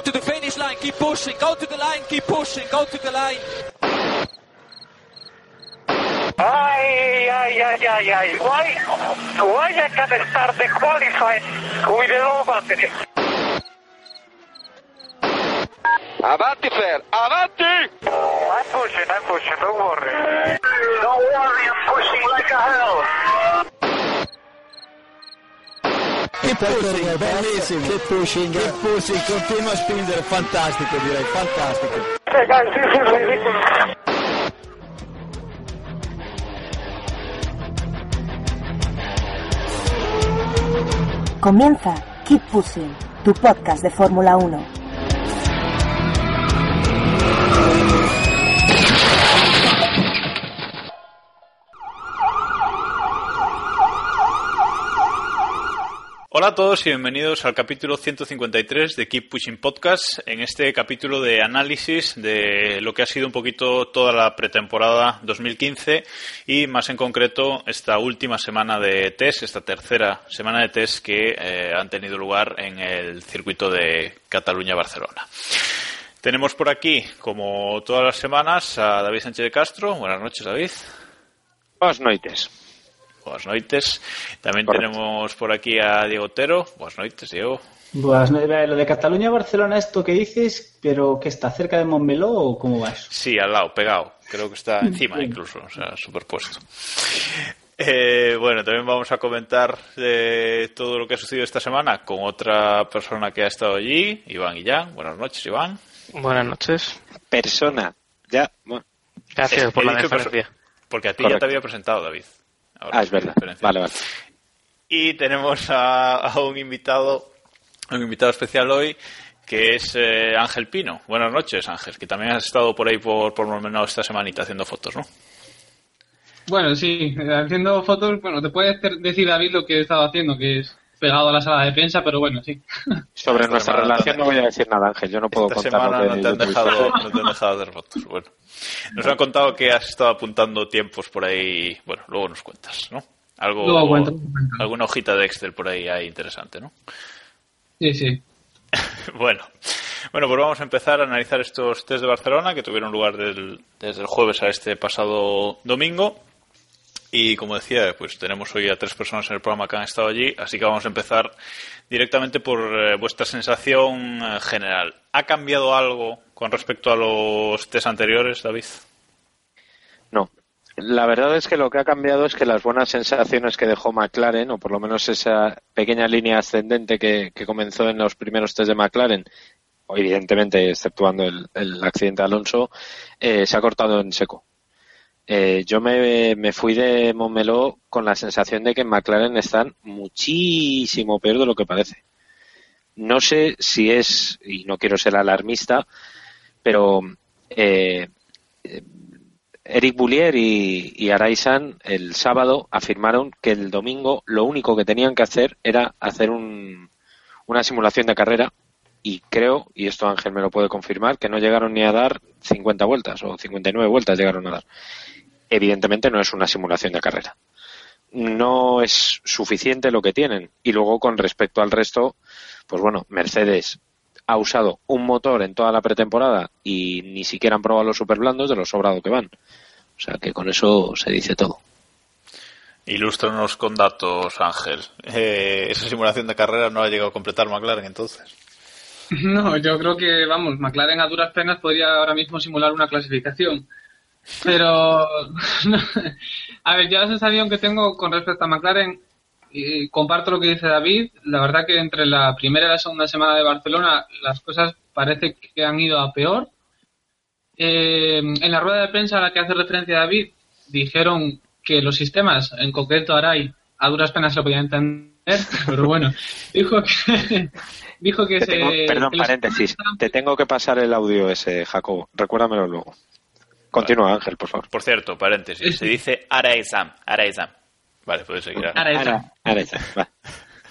Go to the finish line, keep pushing, go to the line, keep pushing, go to the line. Ay, ay, ay, ay, ay. Why, why I can start the qualifying with the low battery? Avanti Fer, avanti! I'm pushing, I'm pushing, don't worry. Don't worry, I'm pushing like a hell. Che pushing, bellissimo. Che pushing, che pushing, continua a spingere, fantastico direi, fantastico. Comienza Keep Pushing, tu podcast de Fórmula 1. Hola a todos y bienvenidos al capítulo 153 de Keep Pushing Podcast. En este capítulo de análisis de lo que ha sido un poquito toda la pretemporada 2015 y más en concreto esta última semana de test, esta tercera semana de test que eh, han tenido lugar en el circuito de Cataluña-Barcelona. Tenemos por aquí, como todas las semanas, a David Sánchez de Castro. Buenas noches, David. Buenas noites. Buenas noites. También Correcto. tenemos por aquí a Diego Otero. Buenas noites, Diego. Buenas noches. Lo de Cataluña-Barcelona, esto que dices, pero que está cerca de Montmeló o cómo va eso? Sí, al lado, pegado. Creo que está encima incluso, o sea, superpuesto. Eh, bueno, también vamos a comentar eh, todo lo que ha sucedido esta semana con otra persona que ha estado allí, Iván Guillán. Buenas noches, Iván. Buenas noches. Persona. Ya, bueno. Gracias por la perso- Porque a ti ya te había presentado, David. Ahora Ah, es verdad. Vale, vale. Y tenemos a, a un invitado, un invitado especial hoy, que es eh, Ángel Pino. Buenas noches, Ángel, que también has estado por ahí por, por Montmeló esta semanita haciendo fotos, ¿no? Bueno, sí, haciendo fotos, bueno, te puede hacer- decir David lo que he estado haciendo, que es pegado a la sala de prensa, pero bueno, sí. Sobre Esta nuestra relación no voy a decir nada, Ángel. Yo no puedo Esta contar semana lo que no te, han dejado, no te han dejado hacer fotos. Bueno, nos han contado que has estado apuntando tiempos por ahí. Bueno, luego nos cuentas, ¿no? Algo, Luego cuento, luego cuento. alguna hojita de Excel por ahí hay interesante, ¿no? Sí, sí. Bueno, bueno, pues vamos a empezar a analizar estos test de Barcelona que tuvieron lugar del- desde el jueves a este pasado domingo. Y como decía, pues tenemos hoy a tres personas en el programa que han estado allí, así que vamos a empezar directamente por eh, vuestra sensación eh, general. ¿Ha cambiado algo con respecto a los test anteriores, David? No. La verdad es que lo que ha cambiado es que las buenas sensaciones que dejó McLaren, o por lo menos esa pequeña línea ascendente que, que comenzó en los primeros test de McLaren, evidentemente exceptuando el, el accidente de Alonso, eh, se ha cortado en seco. Eh, yo me, me fui de Montmeló con la sensación de que en McLaren están muchísimo peor de lo que parece. No sé si es, y no quiero ser alarmista, pero eh, eh, Eric Boulier y, y el sábado afirmaron que el domingo lo único que tenían que hacer era hacer un- una simulación de carrera y creo, y esto Ángel me lo puede confirmar, que no llegaron ni a dar 50 vueltas o 59 vueltas llegaron a dar. Evidentemente no es una simulación de carrera. No es suficiente lo que tienen. Y luego con respecto al resto, pues bueno, Mercedes ha usado un motor en toda la pretemporada y ni siquiera han probado los superblandos de lo sobrado que van. O sea que con eso se dice todo. Ilústranos con datos, Ángel. Eh, esa simulación de carrera no ha llegado a completar McLaren entonces. No, yo creo que, vamos, McLaren a duras penas podría ahora mismo simular una clasificación. Pero, a ver, yo la sensación que tengo con respecto a McLaren, y comparto lo que dice David, la verdad que entre la primera y la segunda semana de Barcelona las cosas parece que han ido a peor. Eh, en la rueda de prensa a la que hace referencia David, dijeron que los sistemas, en concreto Arai, a duras penas se lo podían entender pero bueno, dijo que, dijo que Te se... tengo- perdón, que los- paréntesis. Te tengo que pasar el audio ese, Jacobo. Recuérdamelo luego. Continúa, Ángel, por favor. Por cierto, paréntesis, se dice Araizam, Araizam. Vale, puedes seguir. Ara. Araizam. Ahora está, va.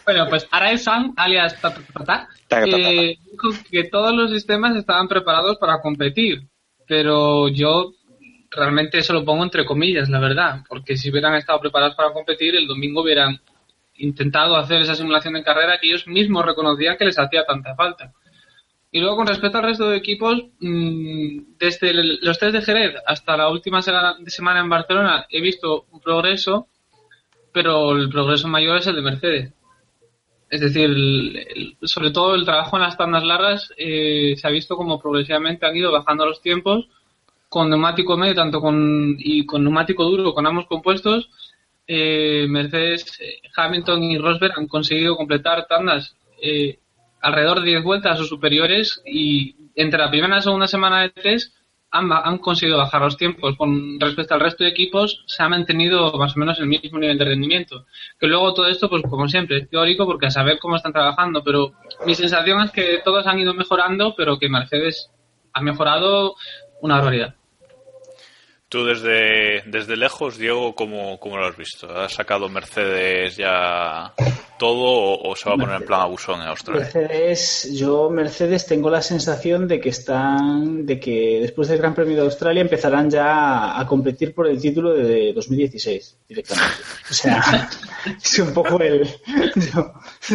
Bueno, pues Arae-san, alias Ta- Ta- Ta- Ta, Ta- Ta- Ta- eh, dijo que todos los sistemas estaban preparados para competir, pero yo realmente eso lo pongo entre comillas, la verdad, porque si hubieran estado preparados para competir, el domingo hubieran intentado hacer esa simulación de carrera que ellos mismos reconocían que les hacía tanta falta. Y luego, con respecto al resto de equipos, mm, desde los test de Jerez hasta la última semana en Barcelona he visto un progreso, pero el progreso mayor es el de Mercedes. Es decir, sobre todo el trabajo en las tandas largas eh, se ha visto como progresivamente han ido bajando los tiempos con neumático medio tanto con y con neumático duro con ambos compuestos. Eh, Mercedes, Hamilton y Rosberg han conseguido completar tandas eh, alrededor de 10 vueltas o superiores y entre la primera y la segunda semana de test han, han conseguido bajar los tiempos. Con respecto al resto de equipos, se ha mantenido más o menos el mismo nivel de rendimiento. Que luego todo esto, pues como siempre, es teórico porque a saber cómo están trabajando. Pero mi sensación es que todos han ido mejorando, pero que Mercedes ha mejorado una barbaridad. Tú desde, desde lejos, Diego, ¿cómo, ¿cómo lo has visto? ¿Ha sacado Mercedes ya todo o, o se va a poner en plan abusón en Australia? Mercedes, yo Mercedes tengo la sensación de que están, de que después del Gran Premio de Australia empezarán ya a competir por el título de 2016 directamente. O sea, es un poco el, yo,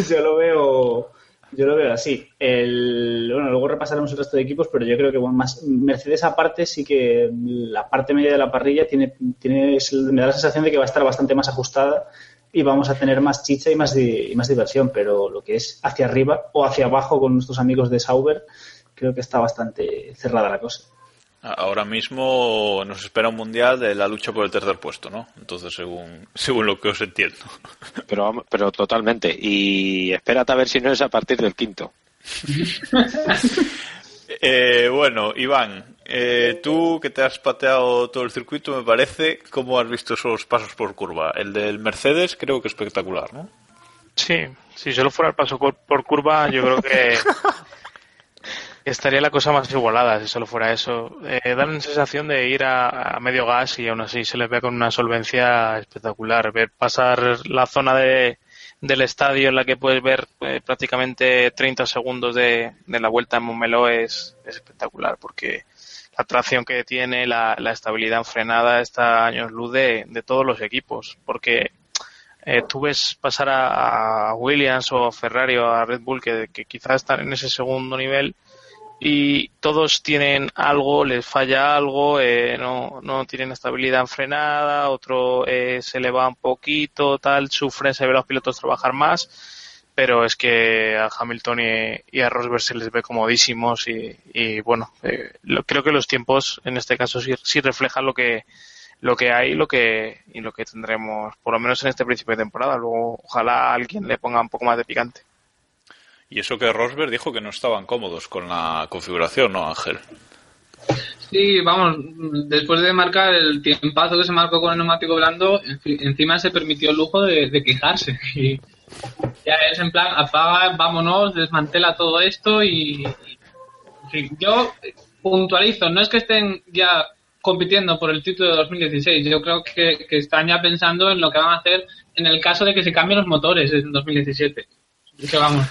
yo lo veo, yo lo veo así. El, bueno, luego repasaremos el resto de equipos, pero yo creo que bueno, más Mercedes aparte sí que la parte media de la parrilla tiene, tiene, me da la sensación de que va a estar bastante más ajustada y vamos a tener más chicha y más, y más diversión, pero lo que es hacia arriba o hacia abajo con nuestros amigos de Sauber, creo que está bastante cerrada la cosa. Ahora mismo nos espera un mundial de la lucha por el tercer puesto, ¿no? Entonces, según, según lo que os entiendo. Pero, vamos- pero totalmente. Y espérate a ver si no es a partir del quinto. Eh, bueno, Iván, eh, tú que te has pateado todo el circuito, me parece, ¿cómo has visto esos pasos por curva? El del Mercedes creo que espectacular, ¿no? Sí, si solo fuera el paso por curva, yo creo que estaría la cosa más igualada si solo fuera eso. Eh, dan la sensación de ir a, medio gas y aún así se les ve con una solvencia espectacular. Ver pasar la zona de, del estadio en la que puedes ver eh, prácticamente 30 segundos de, de la vuelta en Montmeló es, es espectacular porque la tracción que tiene, la, la estabilidad en frenada está a años luz de, de todos los equipos. Porque eh, tú ves pasar a, a Williams o a Ferrari o a Red Bull que, que quizás están en ese segundo nivel y todos tienen algo, les falla algo, eh, no, no tienen estabilidad en frenada, otro eh, se le va un poquito, tal, sufren, se ve a los pilotos trabajar más, pero es que a Hamilton y, a Rosberg se les ve comodísimos y, bueno, eh, lo- creo que los tiempos en este caso sí, sí reflejan lo que lo que hay lo que y lo que tendremos por lo menos en este principio de temporada. Luego ojalá alguien le ponga un poco más de picante Y eso que Rosberg dijo que no estaban cómodos con la configuración, ¿no, Ángel? Sí, vamos, después de marcar el tiempazo que se marcó con el neumático blando, encima se permitió el lujo de, quejarse. Y ya es en plan, apaga, vámonos, desmantela todo esto y, yo puntualizo, no es que estén ya compitiendo por el título de 2016, yo creo que, que están ya pensando en lo que van a hacer en el caso de que se cambien los motores en 2017. Que vamos.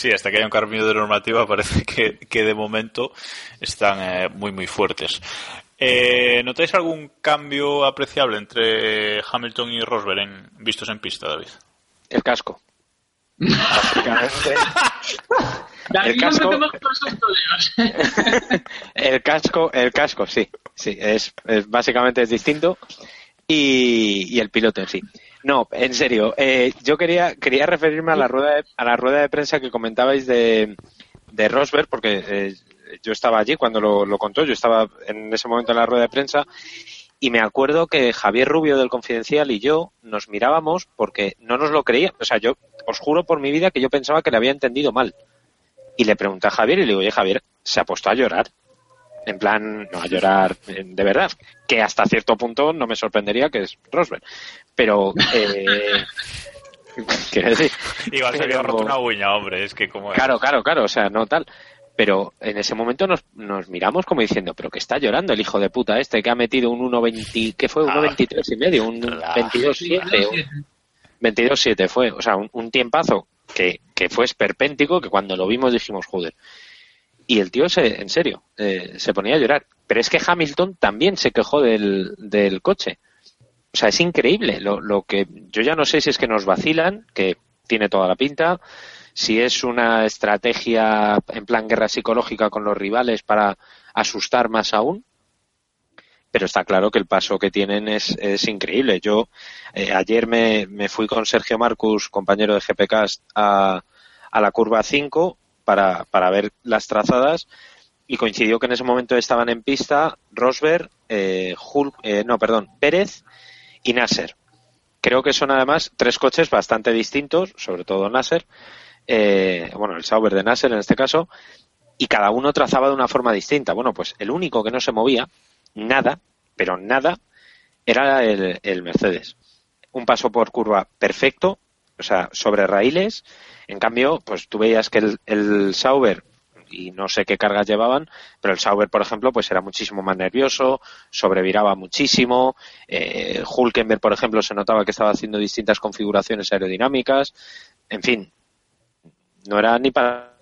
Sí, hasta que haya un cambio de normativa parece que, que de momento están eh, muy, muy fuertes. Eh, ¿Notáis algún cambio apreciable entre Hamilton y Rosberg en, vistos en pista, David? El casco. El casco- el casco, el casco, sí, sí, es, es- básicamente es distinto y, y el piloto en sí. No, en serio, eh, yo quería quería referirme a la rueda de, a la rueda de prensa que comentabais de, de Rosberg porque eh, yo estaba allí cuando lo, lo contó, yo estaba en ese momento en la rueda de prensa y me acuerdo que Javier Rubio del Confidencial y yo nos mirábamos porque no nos lo creía, o sea, yo os juro por mi vida que yo pensaba que le había entendido mal. Y le pregunté a Javier y le digo, oye Javier, se ha puesto a llorar. En plan, no a llorar eh, de verdad. Que hasta cierto punto no me sorprendería que es Rosberg. Pero, eh, quiero decir. Igual se había roto una uña, hombre, es que como. Claro, claro, claro, o sea, no tal. Pero en ese momento nos, nos miramos como diciendo, pero que está llorando el hijo de puta este que ha metido un 1.20, ¿qué fue? 1.23 y medio, un 22.7. 22.7 fue, o sea, un, un tiempazo que, que, fue esperpéntico, que cuando lo vimos dijimos, joder. Y el tío, se, en serio, eh, se ponía a llorar. Pero es que Hamilton también se quejó del, del coche. O sea, es increíble. Lo, lo que yo ya no sé si es que nos vacilan, que tiene toda la pinta, si es una estrategia en plan guerra psicológica con los rivales para asustar más aún. Pero está claro que el paso que tienen es, es increíble. Yo eh, ayer me, me, fui con Sergio Marcus, compañero de GPcast, a, a la curva 5 para, para ver las trazadas y coincidió que en ese momento estaban en pista Rosberg, eh, eh, no, perdón, Pérez y Nasser. Creo que son además tres coches bastante distintos, sobre todo Nasser, eh, bueno, el Sauber de Nasser en este caso, y cada uno trazaba de una forma distinta. Bueno, pues el único que no se movía, nada, pero nada, era el Mercedes. Un paso por curva perfecto, o sea, sobre raíles. En cambio, pues tú veías que el, el Sauber y no sé qué cargas llevaban, pero el Sauber, por ejemplo, pues era muchísimo más nervioso, sobreviraba muchísimo. Eh, Hulkenberg, por ejemplo, se notaba que estaba haciendo distintas configuraciones aerodinámicas. En fin, no era ni para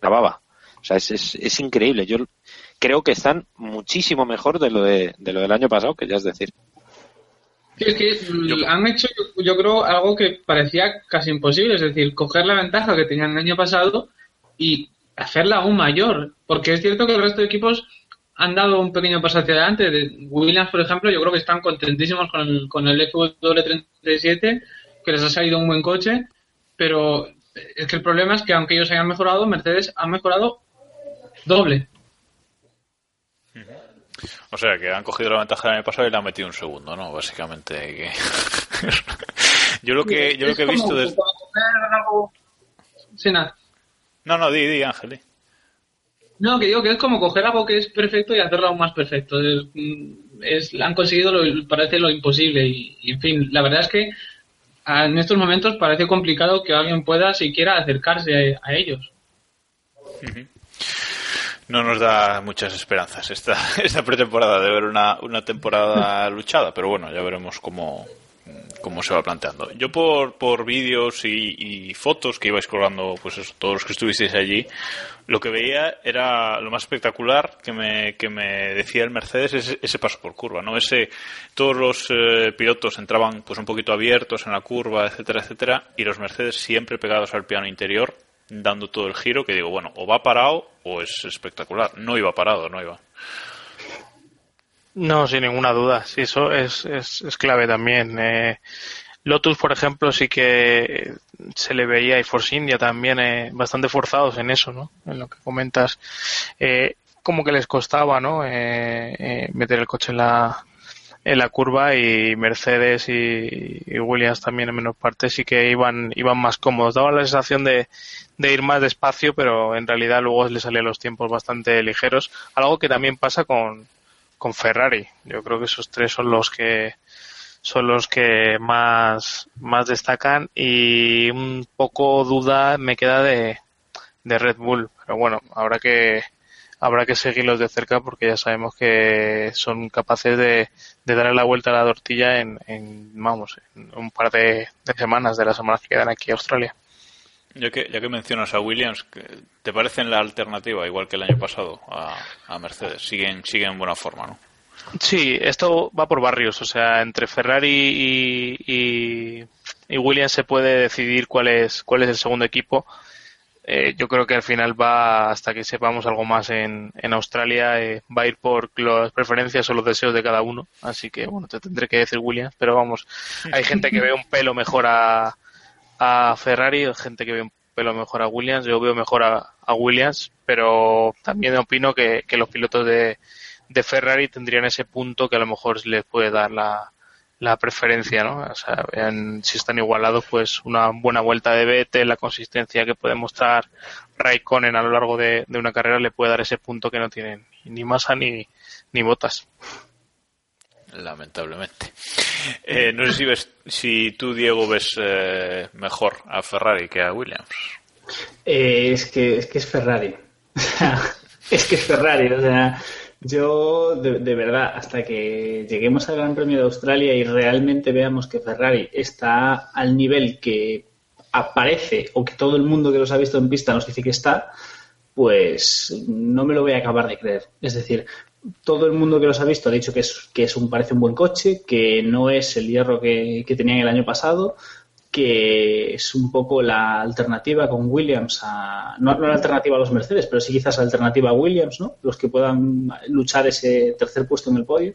la baba. O sea, es, es, es, increíble. Yo creo que están muchísimo mejor de lo, de, de lo del año pasado, que ya es decir. Es que han hecho, yo creo, algo que parecía casi imposible, es decir, coger la ventaja que tenían el año pasado y hacerla aún mayor. Porque es cierto que el resto de equipos han dado un pequeño paso hacia adelante. Williams, por ejemplo, yo creo que están contentísimos con el, con el FW37, que les ha salido un buen coche, pero es que el problema es que aunque ellos hayan mejorado, Mercedes ha mejorado doble. O sea, que han cogido la ventaja del año pasado y le han metido un segundo, ¿no? Básicamente. yo lo que, yo lo que he visto desde... Sin nada. No, no, di, di, Ángel. No, que digo que es como coger algo que es perfecto y hacerlo aún más perfecto. Es, es han conseguido, lo, parece, lo imposible. Y, y, en fin, la verdad es que en estos momentos parece complicado que alguien pueda siquiera acercarse a, a ellos. Uh -huh. No nos da muchas esperanzas esta, esta pretemporada de ver una, una temporada luchada, pero bueno, ya veremos cómo, cómo se va planteando. Yo por, por vídeos y, y, fotos que iba scrollando, pues eso, todos los que estuvisteis allí, lo que veía era lo más espectacular que me, que me decía el Mercedes ese, ese paso por curva, ¿no? Ese, todos los eh, pilotos entraban pues un poquito abiertos en la curva, etcétera, etcétera, y los Mercedes siempre pegados al piano interior, dando todo el giro, que digo, bueno, o va parado o es espectacular. No iba parado, no iba. No, sin ninguna duda. Sí, eso es, es, es clave también. Eh, Lotus, por ejemplo, sí que se le veía y Force India también eh, bastante forzados en eso, ¿no? En lo que comentas. Eh, como que les costaba, ¿no? Eh, meter el coche en la, en la curva y Mercedes y, y, Williams también en menor parte sí que iban, iban más cómodos. Daba la sensación de, de ir más despacio, pero en realidad luego le salían los tiempos bastante ligeros. Algo que también pasa con, con Ferrari. Yo creo que esos tres son los que son los que más, más destacan y un poco duda me queda de, de Red Bull. Pero bueno, habrá que, habrá que seguirlos de cerca porque ya sabemos que son capaces de, de darle la vuelta a la tortilla en, en vamos, en un par de, semanas, de las semanas que quedan aquí a Australia. Ya que, mencionas a Williams, ¿te parecen la alternativa, igual que el año pasado, a, Mercedes? Siguen, siguen en buena forma, ¿no? Sí, esto va por barrios, o sea, entre Ferrari y, y, y Williams se puede decidir cuál es, cuál es el segundo equipo eh, yo creo que al final va, hasta que sepamos algo más en, en Australia, eh, va a ir por las preferencias o los deseos de cada uno. Así que, bueno, te tendré que decir Williams, pero vamos, hay gente que ve un pelo mejor a, a Ferrari, gente que ve pelo mejor a Williams, yo veo mejor a, Williams, pero también opino que, que los pilotos de, de Ferrari tendrían ese punto que a lo mejor les puede dar la, la preferencia, ¿no? O sea, si están igualados, pues una buena vuelta de Vettel, la consistencia que puede mostrar Raikkonen a lo largo de, una carrera le puede dar ese punto que no tienen ni Massa ni, ni Botas. Lamentablemente. Eh, no sé si, ves, si tú, Diego, ves eh, mejor a Ferrari que a Williams. Eh, es, que, es que es Ferrari. es que es Ferrari. O sea, yo, de, verdad, hasta que lleguemos al Gran Premio de Australia y realmente veamos que Ferrari está al nivel que aparece o que todo el mundo que los ha visto en pista nos dice que está, pues no me lo voy a acabar de creer. Es decir, todo el mundo que los ha visto ha dicho que es, que es un, parece un buen coche, que no es el hierro que, que tenían el año pasado, que es un poco la alternativa con Williams a, no, la alternativa a los Mercedes, pero sí quizás la alternativa a Williams, ¿no? Los que puedan luchar ese tercer puesto en el podio,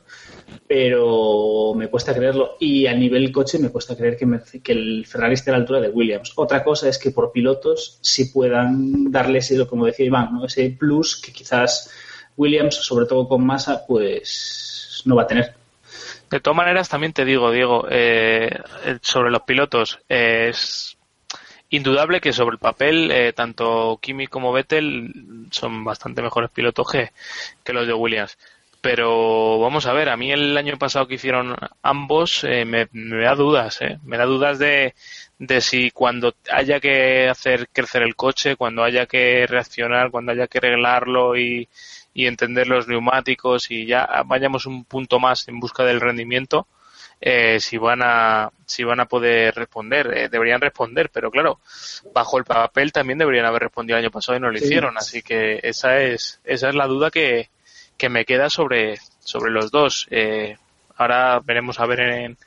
pero me cuesta creerlo y a nivel coche me cuesta creer que, que el Ferrari esté a la altura de Williams. Otra cosa es que por pilotos sí puedan darles, como decía Iván, ¿no? ese plus que quizás Williams, sobre todo con masa, pues no va a tener. De todas maneras, también te digo, Diego, eh, sobre los pilotos, es indudable que sobre el papel, eh, tanto Kimi como Vettel son bastante mejores pilotos que, los de Williams. Pero vamos a ver, a mí el año pasado que hicieron ambos eh, me, da dudas, me da dudas de, de si cuando haya que hacer crecer el coche, cuando haya que reaccionar, cuando haya que arreglarlo y, y entender los neumáticos y ya vayamos un punto más en busca del rendimiento, eh, si van a si van a poder responder eh, deberían responder pero claro bajo el papel también deberían haber respondido el año pasado y no lo hicieron así que esa es esa es la duda que, que me queda sobre sobre los dos. Eh, ahora veremos a ver en,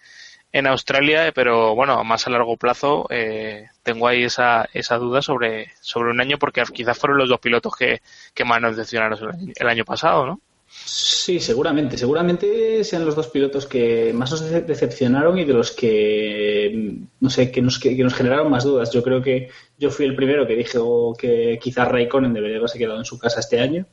en Australia, pero bueno, más a largo plazo eh, tengo ahí esa, esa duda sobre, sobre un año porque quizás fueron los dos pilotos que, que más nos decepcionaron el año pasado, ¿no? Sí, seguramente. Seguramente sean los dos pilotos que más nos decepcionaron y de los que, no sé, que nos, que, nos generaron más dudas. Yo creo que yo fui el primero que dije que quizás Raikkonen debería haberse quedado en su casa este año.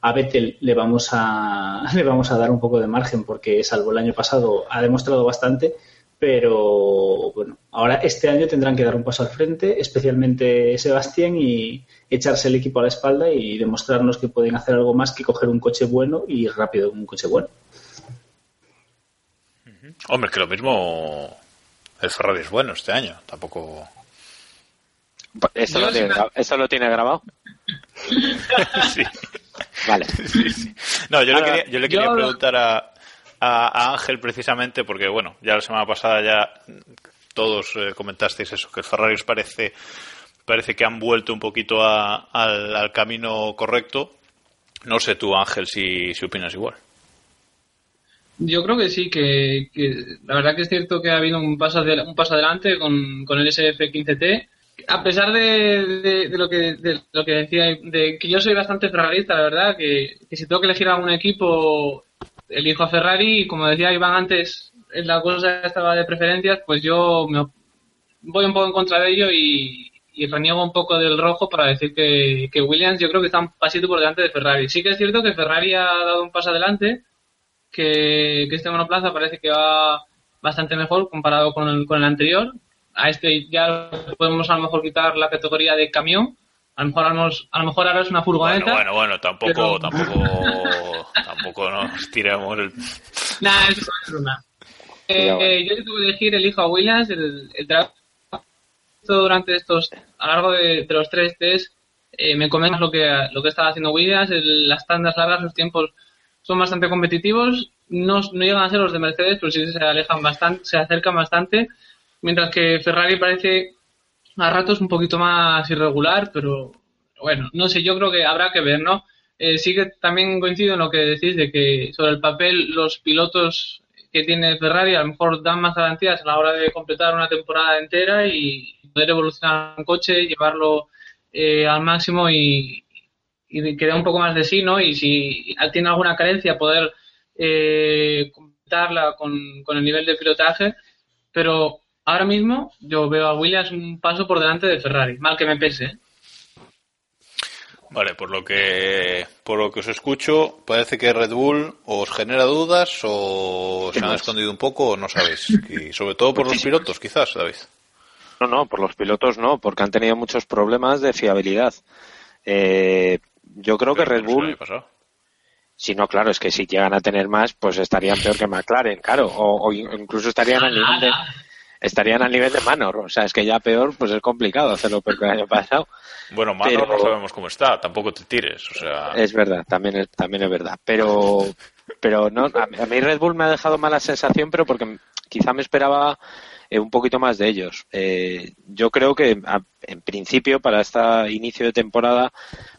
A Vettel le vamos a, le vamos a dar un poco de margen porque, salvo el año pasado, ha demostrado bastante pero bueno, ahora este año tendrán que dar un paso al frente, especialmente Sebastián, y echarse el equipo a la espalda y demostrarnos que pueden hacer algo más que coger un coche bueno y rápido un coche bueno. Hombre, es que lo mismo el Ferrari es bueno este año, tampoco. ¿Eso, lo tiene, lo tiene, grabado? sí. Vale. No, yo, le quería, yo le quería preguntar a, a, Ángel precisamente porque, bueno, ya la semana pasada ya todos eh, comentasteis eso, que el Ferrari os parece, parece que han vuelto un poquito al, camino correcto. No sé tú, Ángel, si, si opinas igual. Yo creo que sí, que, la verdad que es cierto que ha habido un paso, un paso adelante con, con el SF15T. A pesar de, de, lo que, de lo que decía, de que yo soy bastante ferrarista, la verdad, que, que si tengo que elegir algún equipo elijo a Ferrari y como decía Iván antes, la cosa estaba de preferencias, pues yo me voy un poco en contra de ello y, y reniego un poco del rojo para decir que, que, Williams yo creo que está un pasito por delante de Ferrari. Sí que es cierto que Ferrari ha dado un paso adelante, que, que este monoplaza parece que va bastante mejor comparado con el, con el anterior. A este ya podemos a lo mejor quitar la categoría de camión, a lo mejor, a lo mejor ahora es una furgoneta. Bueno, bueno, tampoco, tampoco, tampoco nos tiramos el. Nah, eso es una. Eh, yo tuve que elegir el hijo a Williams, el, el trabajo durante estos, a lo largo de, los tres test, eh, me comenta lo que, lo que estaba haciendo Williams, las tandas largas, los tiempos son bastante competitivos, no, no llegan a ser los de Mercedes, pero sí se alejan bastante, se acercan bastante, mientras que Ferrari parece a ratos un poquito más irregular, pero bueno, no sé, yo creo que habrá que ver, ¿no? Eh, sí que también coincido en lo que decís de que sobre el papel los pilotos que tiene Ferrari a lo mejor dan más garantías a la hora de completar una temporada entera y poder evolucionar un coche, llevarlo eh, al máximo y, y que un poco más de sí, ¿no? Y si tiene alguna carencia, poder eh, completarla con, con el nivel de pilotaje. Pero ahora mismo yo veo a Williams un paso por delante de Ferrari, mal que me pese. ¿eh? Vale, por lo que por lo que os escucho, parece que Red Bull os genera dudas o se han escondido un poco o no sabéis. Y sobre todo por los pilotos, quizás, David. No, no, por los pilotos no, porque han tenido muchos problemas de fiabilidad. Eh, yo creo que Red Bull. Si no, claro, es que si llegan a tener más, pues estarían peor que McLaren, claro, o, o incluso estarían al nivel de estarían al nivel de Manor. O sea, es que ya peor, pues es complicado hacerlo peor que el año pasado. Bueno, Manor no sabemos cómo está, tampoco te tires. O sea... Es verdad, también es, también es verdad. Pero, pero no, a, mí Red Bull me ha dejado mala sensación, pero porque quizá me esperaba eh, un poquito más de ellos. Eh, yo creo que en principio para este inicio de temporada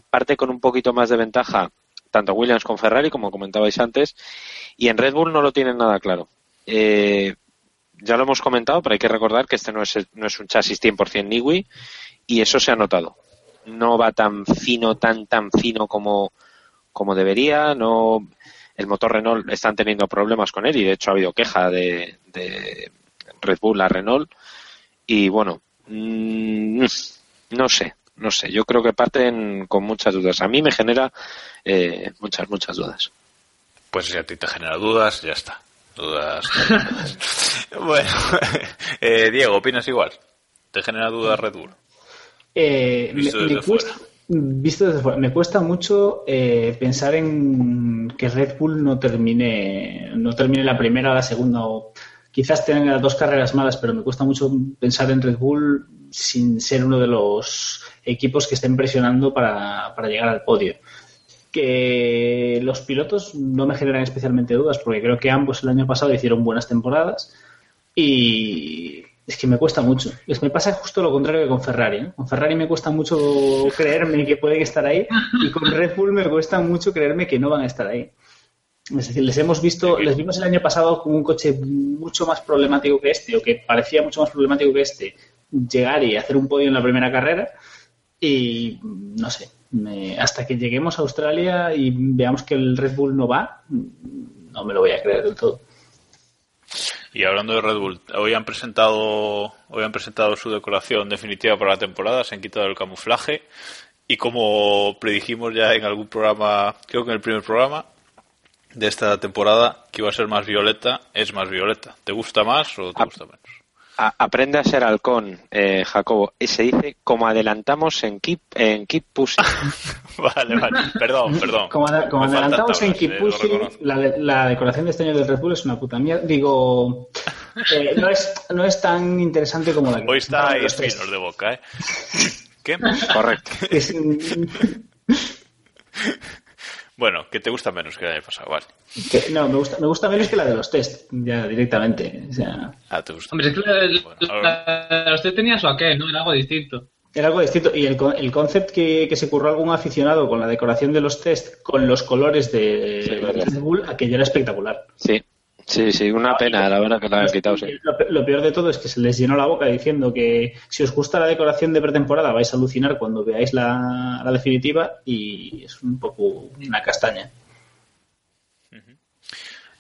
parte con un poquito más de ventaja tanto Williams con Ferrari como comentabais antes y en Red Bull no lo tienen nada claro. Eh, ya lo hemos comentado, pero hay que recordar que este no es, no es un chasis 100% Niwi y eso se ha notado. No va tan fino, tan, tan fino como, como debería. No, el motor Renault están teniendo problemas con él y de hecho ha habido queja de, de Red Bull a Renault. Y bueno, mmm, no sé, no sé. Yo creo que parten con muchas dudas. A mí me genera eh, muchas, muchas dudas. Pues si a ti te genera dudas, ya está. Dudas. bueno, eh, Diego, ¿opinas igual? ¿Te genera dudas Red Bull? Eh, visto me, desde cuesta, visto desde fuera. Me cuesta mucho eh, pensar en que Red Bull no termine, no termine la primera o la segunda. O quizás tenga dos carreras malas, pero me cuesta mucho pensar en Red Bull sin ser uno de los equipos que estén presionando para, para llegar al podio que los pilotos no me generan especialmente dudas porque creo que ambos el año pasado hicieron buenas temporadas y es que me cuesta mucho. Es, me pasa justo lo contrario que con Ferrari. ¿eh? Con Ferrari me cuesta mucho creerme que pueden estar ahí y con Red Bull me cuesta mucho creerme que no van a estar ahí. Es decir, les hemos visto, les vimos el año pasado con un coche mucho más problemático que este, o que parecía mucho más problemático que este, llegar y hacer un podio en la primera carrera. Y no sé, hasta que lleguemos a Australia y veamos que el Red Bull no va, no me lo voy a creer del todo. Y hablando de Red Bull, hoy han presentado hoy han presentado su decoración definitiva para la temporada, se han quitado el camuflaje y como predijimos ya en algún programa, creo que en el primer programa de esta temporada que iba a ser más violeta, es más violeta. ¿Te gusta más o te gusta menos? Aprende a ser halcón, eh, Jacobo. Y se dice como adelantamos en Keep, en keep Pushing. vale, vale. Perdón, perdón. Como, adelantamos en Keep Pushing, la, decoración de este año del Red Bull es una puta mierda. Digo, eh, no, es, no es tan interesante como la que... Hoy está ahí de boca, ¿eh? ¿Qué? Correcto. Bueno, que te gusta menos que el año pasado, vale. no, me gusta, me gusta menos que la de los test, ya directamente. O sea... Ah, te gusta. Hombre, es que la de, los test tenía su aquel, ¿no? Era algo distinto. Era algo distinto. Y el, el concept que, que, se curró algún aficionado con la decoración de los test, con los colores de, sí, de Bull, aquello era espectacular. Sí, Sí, sí, una pena, la verdad que la han quitado. Sí. Lo, peor de todo es que se les llenó la boca diciendo que si os gusta la decoración de pretemporada vais a alucinar cuando veáis la, definitiva y es un poco una castaña.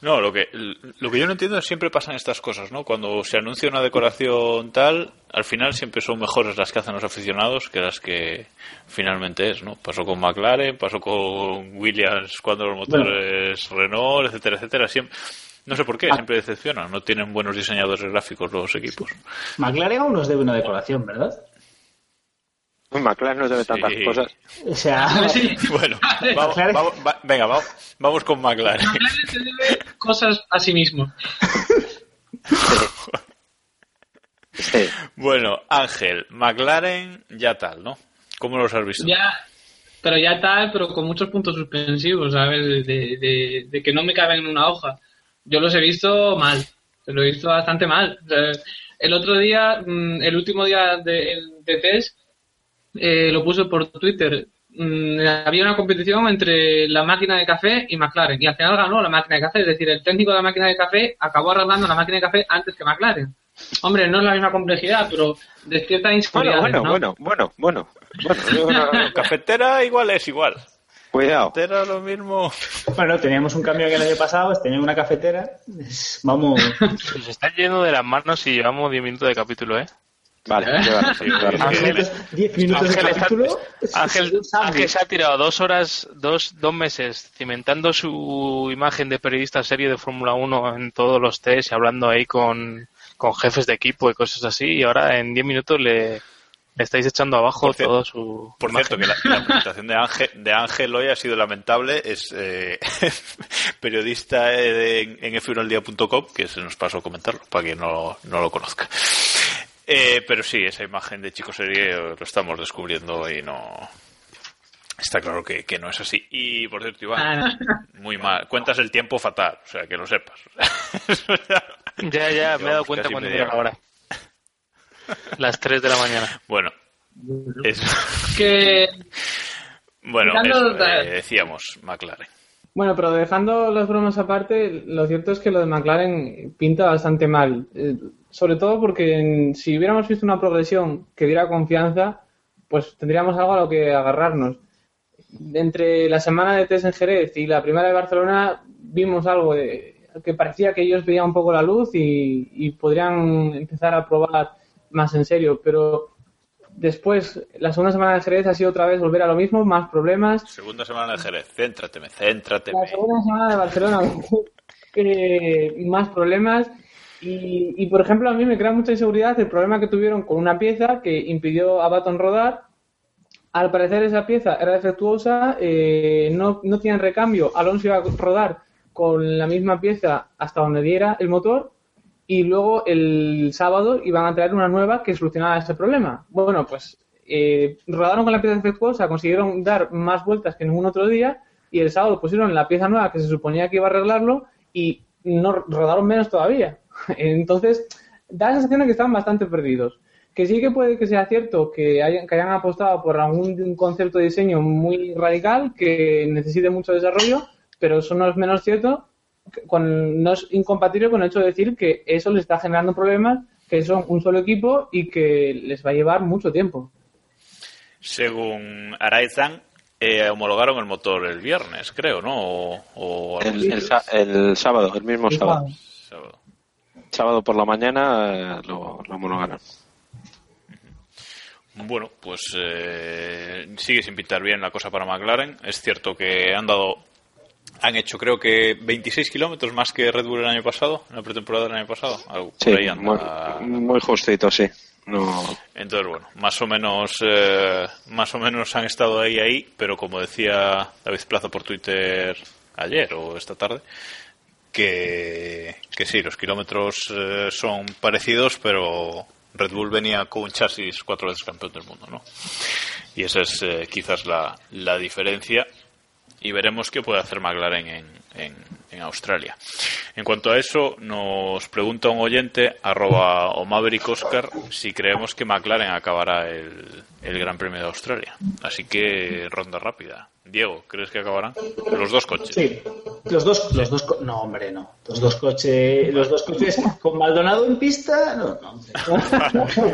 No, lo que, lo que yo no entiendo es siempre pasan estas cosas, ¿no? Cuando se anuncia una decoración tal, al final siempre son mejores las que hacen los aficionados que las que finalmente es, ¿no? Pasó con McLaren, pasó con Williams cuando los motores Renault, etcétera, etcétera. Siempre, no sé por qué, siempre decepcionan. No tienen buenos diseñadores gráficos los equipos. McLaren aún nos debe una decoración, ¿verdad? McLaren nos debe tantas cosas. O sea, bueno, vamos, venga, vamos, vamos con McLaren. McLaren se debe cosas a sí mismo. Bueno, Ángel, McLaren ya tal, ¿no? ¿Cómo los has visto? Ya, pero ya tal, pero con muchos puntos suspensivos, ¿sabes? De, de que no me caben en una hoja yo los he visto mal, lo he visto bastante mal. el otro día, mm, el último día de, de test, eh, lo puse por Twitter. Mm, había una competición entre la máquina de café y McLaren y al final ganó la máquina de café, es decir, el técnico de la máquina de café acabó arreglando la máquina de café antes que McLaren. Hombre, no es la misma complejidad, pero despierta inseguridad. Bueno, bueno, bueno, bueno, bueno, bueno. cafetera igual es igual. Cuidado. Era lo mismo. Bueno, teníamos un cambio que el año pasado, tenía una cafetera. Vamos. Se está yendo de las manos y llevamos 10 minutos de capítulo, ¿eh? Vale, ¿Eh? Ángel, sí. 10 minutos Ángel, de capítulo. Ángel, Ángel se ha tirado dos horas, dos, dos meses cimentando su imagen de periodista serio de Fórmula 1 en todos los test y hablando ahí con, con jefes de equipo y cosas así y ahora en 10 minutos le, estáis echando abajo Por cierto- todo su Por imagen. cierto, que la, la presentación de Ángel, de Ángel hoy ha sido lamentable. Es eh, periodista en, en f1aldia.com, que se nos pasó a comentarlo, para quien no, no lo conozca. Eh, pero sí, esa imagen de chico serie lo estamos descubriendo y no. Está claro que, que no es así. Y por cierto, Iván, Ah, muy mal. Cuentas el tiempo fatal, o sea, que lo sepas. Ya, ya, me he dado cuenta cuando media mira la hora. Las 3 de la mañana. bueno, eso. Que Bueno, eso, eh, decíamos, McLaren. Bueno, pero dejando las bromas aparte, lo cierto es que lo de McLaren pinta bastante mal. Eh, sobre todo porque en- si hubiéramos visto una progresión que diera confianza, pues tendríamos algo a lo que agarrarnos. Entre la semana de test en Jerez y la primera de Barcelona vimos algo de, que parecía que ellos veían un poco la luz y, y podrían empezar a probar más en serio, pero después la segunda semana de Jerez ha sido otra vez volver a lo mismo, más problemas. Segunda semana de Jerez. Céntrateme, céntrateme. La segunda semana de Barcelona, eh, más problemas. Y, y, por ejemplo, a mí me crea mucha inseguridad el problema que tuvieron con una pieza que impidió a Baton rodar. Al parecer esa pieza era defectuosa, eh, no, no tienen recambio. Alonso iba a rodar con la misma pieza hasta donde diera el motor y luego el sábado iban a traer una nueva que solucionara ese problema. Bueno, pues eh, rodaron con la pieza defectuosa, consiguieron dar más vueltas que ningún otro día y el sábado pusieron la pieza nueva que se suponía que iba a arreglarlo y no rodaron menos todavía. Entonces, da la sensación de que están bastante perdidos. Que sí que puede que sea cierto que hayan, que hayan apostado por algún concepto de diseño muy radical que necesite mucho desarrollo, pero eso no es menos cierto, con, no es incompatible con el hecho de decir que eso les está generando problemas, que son un solo equipo y que les va a llevar mucho tiempo. Según Araizan, eh, homologaron el motor el viernes, creo, ¿no? O, El, el sa- el sábado, el mismo El sábado. sábado. sábado. Sábado por la mañana eh, lo, lo homologaron. Bueno, pues eh, sigue sin pintar bien la cosa para McLaren. Es cierto que han dado, han hecho creo que 26 kilómetros más que Red Bull el año pasado, en la pretemporada del año pasado. Algo Sí, por ahí anda. muy, muy justito, sí. No, Entonces, bueno, más o menos, eh, más o menos han estado ahí, ahí, pero como decía David Plaza por Twitter ayer o esta tarde, que, que sí, los kilómetros eh, son parecidos, pero Red Bull venía con un chasis cuatro veces campeón del mundo, ¿no? Y esa es eh, quizás la, la diferencia. Y veremos qué puede hacer McLaren en, en, en Australia. En cuanto a eso, nos pregunta un oyente, arroba o Maverick Oscar, si creemos que McLaren acabará el, el Gran Premio de Australia. Así que ronda rápida. Diego, ¿crees que acabarán? Los dos coches. Sí, los dos, los dos, no hombre, no, los dos coches, los dos coches con Maldonado en pista, no, no, hombre.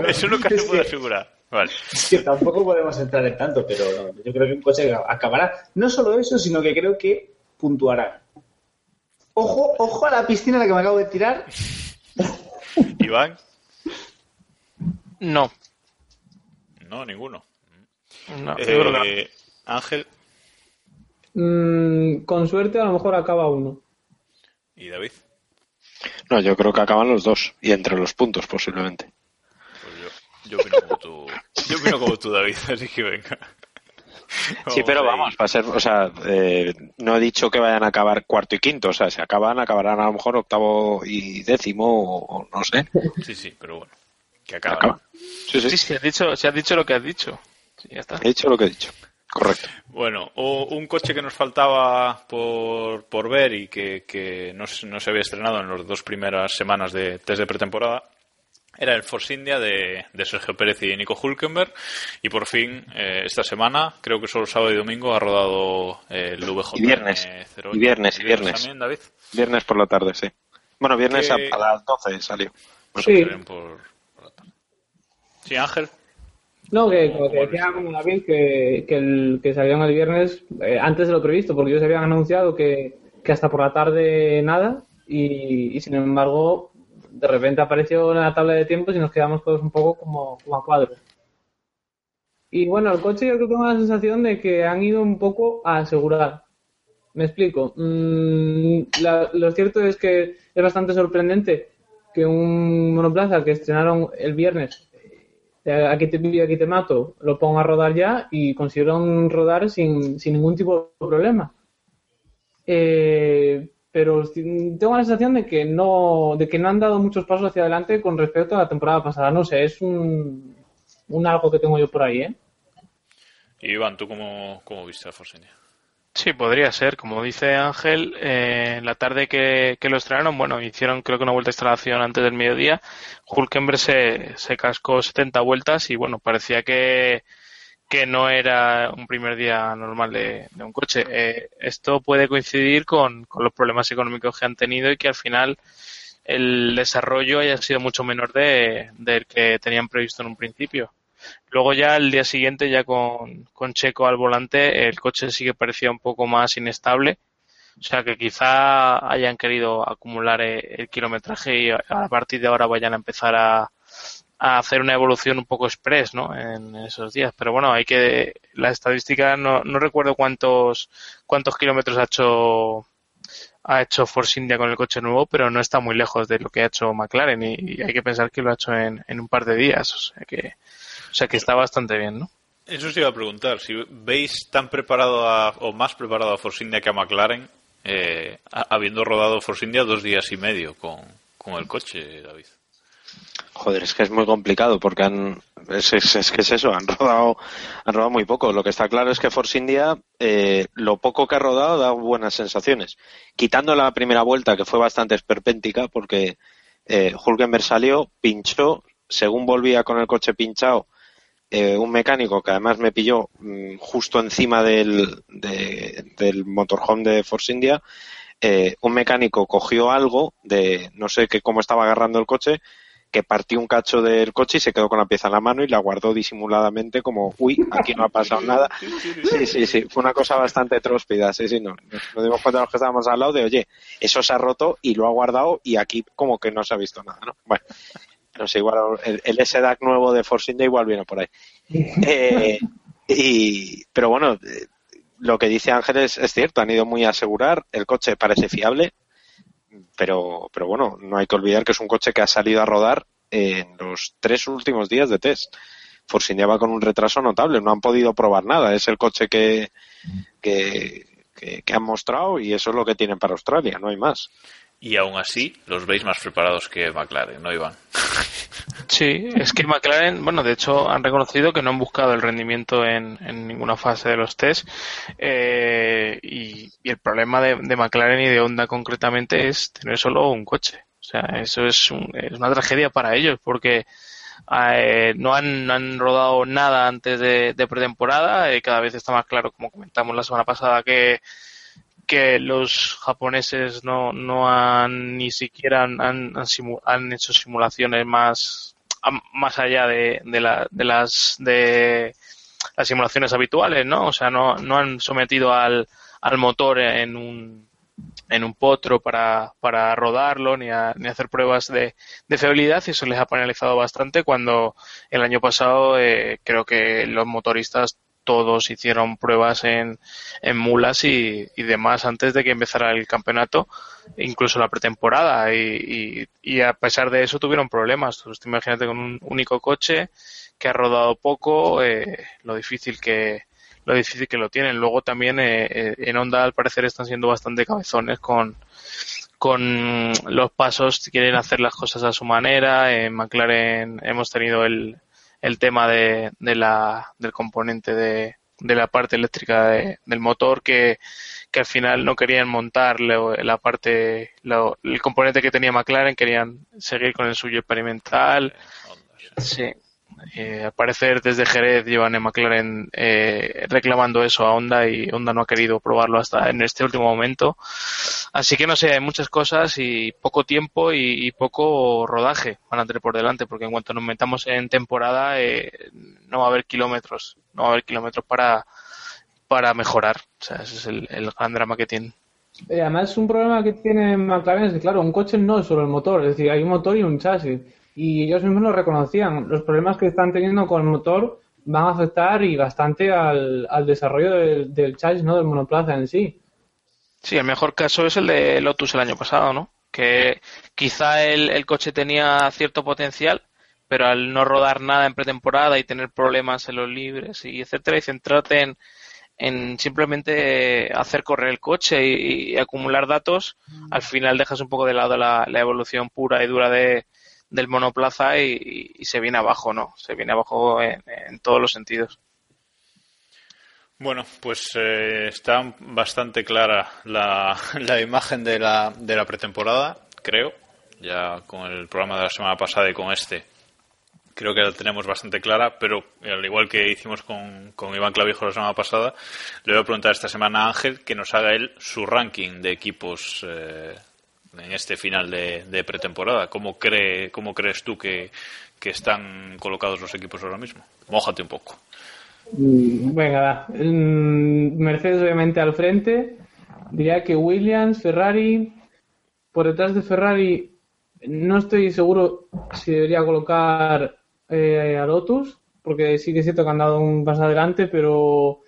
Eso nunca se puede asegurar. Vale. Es que tampoco podemos entrar en tanto, pero no, yo creo que un coche acabará. No solo eso, sino que creo que puntuará. Ojo, ojo a la piscina a la que me acabo de tirar. Iván, No, no, ninguno. no, yo creo que no. Eh, Ángel Mm, con suerte a lo mejor acaba uno. y David. no, yo creo que acaban los dos. Y entre los puntos, posiblemente. Yo, opino como tú. Yo opino como tú, David, así que venga. Sí, pero vamos, va a ser, o sea, eh, no he dicho que vayan a acabar cuarto y quinto, o sea, si acaban, acabarán a lo mejor octavo y décimo, o, o no sé. Sí, sí, pero bueno. Que acaba. Acaba. Sí, sí, Sí, sí, has dicho, si has dicho lo que has dicho. Sí, ya está. he dicho lo que he dicho. Correcto. Bueno, o un coche que nos faltaba por, por ver y que, que no, se- no se había estrenado en las dos primeras semanas de test de pretemporada era el Force India de, de Sergio Pérez y Nico Hulkenberg y por fin eh, esta semana, creo que solo sábado y domingo, ha rodado eh, el VJ Y viernes. 08. Y viernes, y viernes. también, David. Viernes por la tarde, sí. Bueno, viernes a, a las 12 salió. Pues Sí. por, por la tarde. Sí, Ángel. No, que como te decía como David, que, que, el, que salieron el viernes eh, antes de lo previsto, porque ellos habían anunciado que, que hasta por la tarde nada, y, y sin embargo de repente apareció en la tabla de tiempos y nos quedamos todos un poco como, como a cuadros. Y bueno, el coche yo creo que tengo la sensación de que han ido un poco a asegurar. Me explico. Mm, la- lo cierto es que es bastante sorprendente que un monoplaza que estrenaron el viernes, eh, aquí te pillo, aquí te mato, lo ponga a rodar ya y consiguieron rodar sin, sin ningún tipo de problema. Eh, pero tengo la sensación de que no de que no han dado muchos pasos hacia adelante con respecto a la temporada pasada. No sé, es un, un algo que tengo yo por ahí, ¿eh? Y Iván, ¿tú cómo, cómo viste a Force India? Sí, podría ser. Como dice Ángel, eh, la tarde que, que lo estrenaron, bueno, hicieron creo que una vuelta de instalación antes del mediodía. Hulkenberg se, se cascó 70 vueltas y bueno, parecía que, que no era un primer día normal de, de un coche. Eh, esto puede coincidir con, con los problemas económicos que han tenido y que al final el desarrollo haya sido mucho menor de, del que tenían previsto en un principio. Luego ya el día siguiente, ya con, con Checo al volante, el coche sí que parecía un poco más inestable. O sea que quizá hayan querido acumular eh, el kilometraje y a a partir de ahora vayan a empezar a, a hacer una evolución un poco express, ¿no? En esos días. Pero bueno, hay que la estadística no, no recuerdo cuántos cuántos kilómetros ha hecho ha hecho Force India con el coche nuevo, pero no está muy lejos de lo que ha hecho McLaren y, hay que pensar que lo ha hecho en, en un par de días, o sea que o sea que está bastante bien, ¿no? Eso os iba a preguntar, si veis tan preparado a- o más preparado a Force India que a McLaren, eh, habiendo rodado Force India dos días y medio con, con el coche, David. Joder, es que es muy complicado porque han, es, que es eso, han rodado, han rodado muy poco. Lo que está claro es que Force India, eh, lo poco que ha rodado da buenas sensaciones. Quitando la primera vuelta, que fue bastante esperpéntica, porque eh, Hulkenberg salió, pinchó, según volvía con el coche pinchado, eh, un mecánico que además me pilló mm, justo encima del, de- motorhome de Force India, eh, un mecánico cogió algo de, no sé qué, cómo estaba agarrando el coche, que partió un cacho del coche y se quedó con la pieza en la mano y la guardó disimuladamente como, uy, aquí no ha pasado nada. Sí, sí, sí, fue una cosa bastante tróspida, sí, sí, no. Nos dimos cuenta los que estábamos al lado de, oye, eso se ha roto y lo ha guardado y aquí como que no se ha visto nada, ¿no? Bueno, no sé, igual el, el SDAC nuevo de Force igual viene por ahí. Eh, y, pero bueno, eh, lo que dice Ángel es, es cierto, han ido muy a asegurar, el coche parece fiable, pero, pero bueno, no hay que olvidar que es un coche que ha salido a rodar en los tres últimos días de test. Force India va con un retraso notable, no han podido probar nada, es el coche que, que, que, que han mostrado y eso es lo que tienen para Australia, no hay más. Y aún así, los veis más preparados que McLaren, ¿no, Iván? Sí, es que McLaren, bueno, de hecho han reconocido que no han buscado el rendimiento en, en ninguna fase de los test eh, y, y el problema de, de McLaren y de Honda concretamente es tener solo un coche. O sea, eso es, un- es una tragedia para ellos porque eh, no, han, no han rodado nada antes de, de pretemporada. eh, cada vez está más claro, como comentamos la semana pasada, que que los japoneses no, no han ni siquiera han, han, hecho simulaciones más más allá de, de, la- de las de las simulaciones habituales, ¿no? O sea, no, no han sometido al, al motor en un en un potro para, para rodarlo ni, a- ni hacer pruebas de, de fiabilidad y eso les ha penalizado bastante cuando el año pasado eh, creo que los motoristas todos hicieron pruebas en, mulas y, demás antes de que empezara el campeonato, incluso la pretemporada. Y, y, a pesar de eso tuvieron problemas. Tú imagínate con un único coche que ha rodado poco, eh, lo difícil que lo difícil que lo tienen. Luego también eh, eh, en Honda al parecer están siendo bastante cabezones con con los pasos, quieren hacer las cosas a su manera. En McLaren hemos tenido el, el tema de, de la, del componente de, de la parte eléctrica de- del motor que, que al final no querían montar lo- la parte, lo- el componente que tenía McLaren, querían seguir con el suyo experimental. Sí. Eh, al parecer desde Jerez llevan en McLaren eh, reclamando eso a Honda y Honda no ha querido probarlo hasta en este último momento. Así que no sé, hay muchas cosas y poco tiempo y, poco rodaje van a tener por delante, porque en cuanto nos metamos en temporada eh, no va a haber kilómetros, no va a haber kilómetros para, para mejorar. O sea, ese es el, el gran drama que tienen. Eh, además, un problema que tiene McLaren es que, claro, un coche no es solo el motor, es decir, hay un motor y un chasis. Y ellos mismos lo reconocían. Los problemas que están teniendo con el motor van a afectar y bastante al, al desarrollo del, del chasis, ¿no? Del monoplaza en sí. Sí, el mejor caso es el de Lotus el año pasado, ¿no? Que quizá el, el coche tenía cierto potencial, pero al no rodar nada en pretemporada y tener problemas en los libres y etcétera, y centrarte en, en simplemente hacer correr el coche y, y acumular datos, al final dejas un poco de lado la, la evolución pura y dura de, del monoplaza y, se viene abajo, ¿no? Se viene abajo en, en todos los sentidos. Bueno, pues eh, está bastante clara la, la imagen de la, de la pretemporada, creo, ya con el programa de la semana pasada y con este. Creo que la tenemos bastante clara, pero al igual que hicimos con, con Iván Clavijo la semana pasada, le voy a preguntar esta semana a Ángel que nos haga él su ranking de equipos eh, en este final de, pretemporada. ¿Cómo, cree, ¿Cómo crees tú que, están colocados los equipos ahora mismo? Mójate un poco. Mm, Venga. Mm, Mercedes obviamente al frente. Diría que Williams, Ferrari. Por detrás de Ferrari no estoy seguro si debería colocar eh, a Lotus, porque sí que es cierto que han dado un paso adelante, pero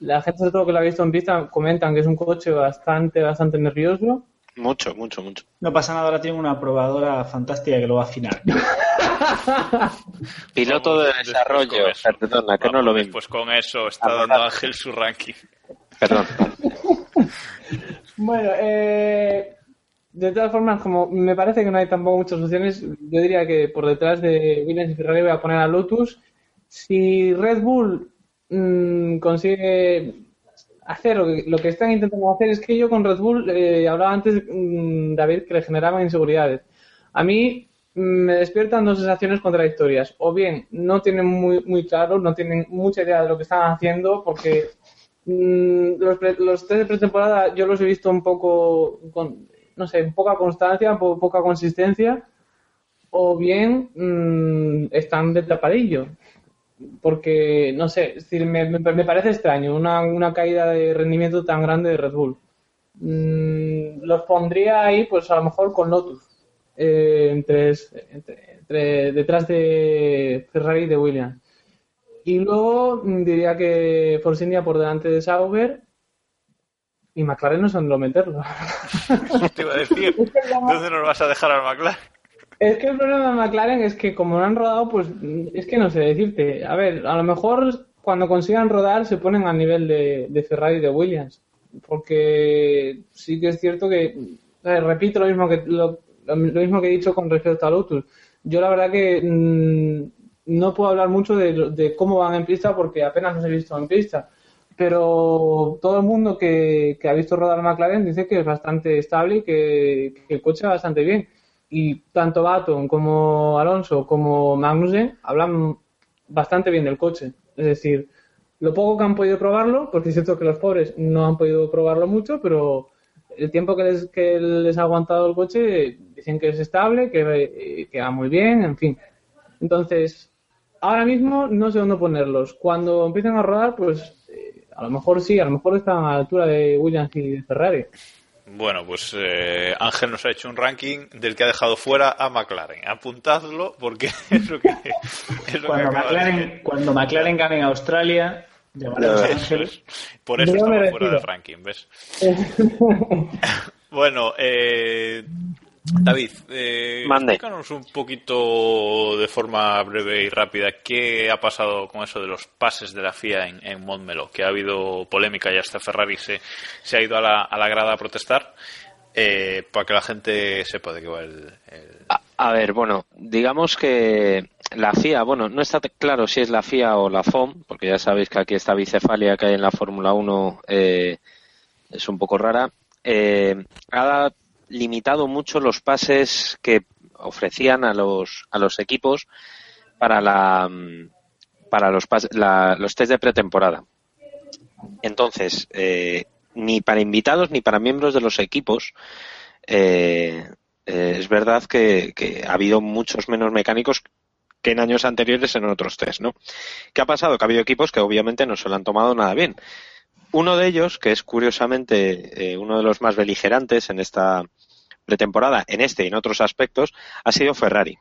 la gente sobre todo que lo ha visto en pista comentan que es un coche bastante, bastante nervioso. Mucho, mucho, mucho. No pasa nada, ahora tiene una probadora fantástica que lo va a afinar. Piloto de desarrollo, perdona, que no lo vimos. Pues con eso está dando Ángel su ranking. Perdón. Bueno, eh, de todas formas, como me parece que no hay tampoco muchas opciones, yo diría que por detrás de Williams y Ferrari voy a poner a Lotus. Si Red Bull mm, consigue hacer lo que, lo que están intentando hacer, es que yo con Red Bull, eh, hablaba antes, mm, David, que le generaba inseguridades. A mí mm, me despiertan dos sensaciones contradictorias. O bien, no tienen muy, muy claro, no tienen mucha idea de lo que están haciendo, porque mm, los, pre- los test de pretemporada yo los he visto un poco, con, no sé, poca constancia, po- poca consistencia, o bien mm, están de tapadillo. Porque, no sé, es decir, me, me- me parece extraño una, una caída de rendimiento tan grande de Red Bull. Mm, los pondría ahí, pues a lo mejor con Lotus, eh, entre, entre- entre- detrás de Ferrari y de Williams. Y luego mm, diría que Force India por delante de Sauber y McLaren no sé dónde meterlo. Te iba a decir, ¿dónde nos vas a dejar al McLaren? Es que el problema de McLaren es que como no han rodado, pues es que no sé decirte. A ver, a lo mejor cuando consigan rodar se ponen al nivel de, Ferrari y de Williams. Porque sí que es cierto que, repito lo mismo que lo, mismo que he dicho con respecto a Lotus. Yo la verdad que mm, no puedo hablar mucho de, cómo van en pista porque apenas los he visto en pista. Pero todo el mundo que, que ha visto rodar McLaren dice que es bastante estable y que, que el coche va bastante bien y tanto Baton como Alonso como Magnussen hablan bastante bien del coche. Es decir, lo poco que han podido probarlo, porque es cierto que los pobres no han podido probarlo mucho, pero el tiempo que les, que les ha aguantado el coche dicen que es estable, que, eh, va muy bien, en fin. Entonces, ahora mismo no sé dónde ponerlos. Cuando empiecen a rodar, pues eh, a lo mejor sí, a lo mejor están a la altura de Williams y de Ferrari. Bueno, pues eh, Ángel nos ha hecho un ranking del que ha dejado fuera a McLaren. Apuntadlo porque es lo que, es lo que Cuando de. McLaren, cuando McLaren gane en Australia, llamaremos a Ángel. Por eso estamos fuera del ranking, ¿ves? Bueno, eh, David, eh, explícanos un poquito de forma breve y rápida qué ha pasado con eso de los pases de la FIA en, en Montmeló, que ha habido polémica y hasta Ferrari se, se ha ido a la, a la grada a protestar, eh, para que la gente sepa de qué va el... el- A, a ver, bueno, digamos que la FIA, bueno, no está claro si es la FIA o la FOM, porque ya sabéis que aquí esta bicefalia que hay en la Fórmula 1 eh, es un poco rara. Eh, ha limitado mucho los pases que ofrecían a los, a los equipos para la para los, la- los test de pretemporada. Entonces, eh, ni para invitados ni para miembros de los equipos eh, eh, es verdad que, que ha habido muchos menos mecánicos que en años anteriores en otros test, ¿no? ¿Qué ha pasado? Que ha habido equipos que obviamente no se lo han tomado nada bien. Uno de ellos, que es curiosamente eh, uno de los más beligerantes en esta pretemporada, en este y en otros aspectos, ha sido Ferrari.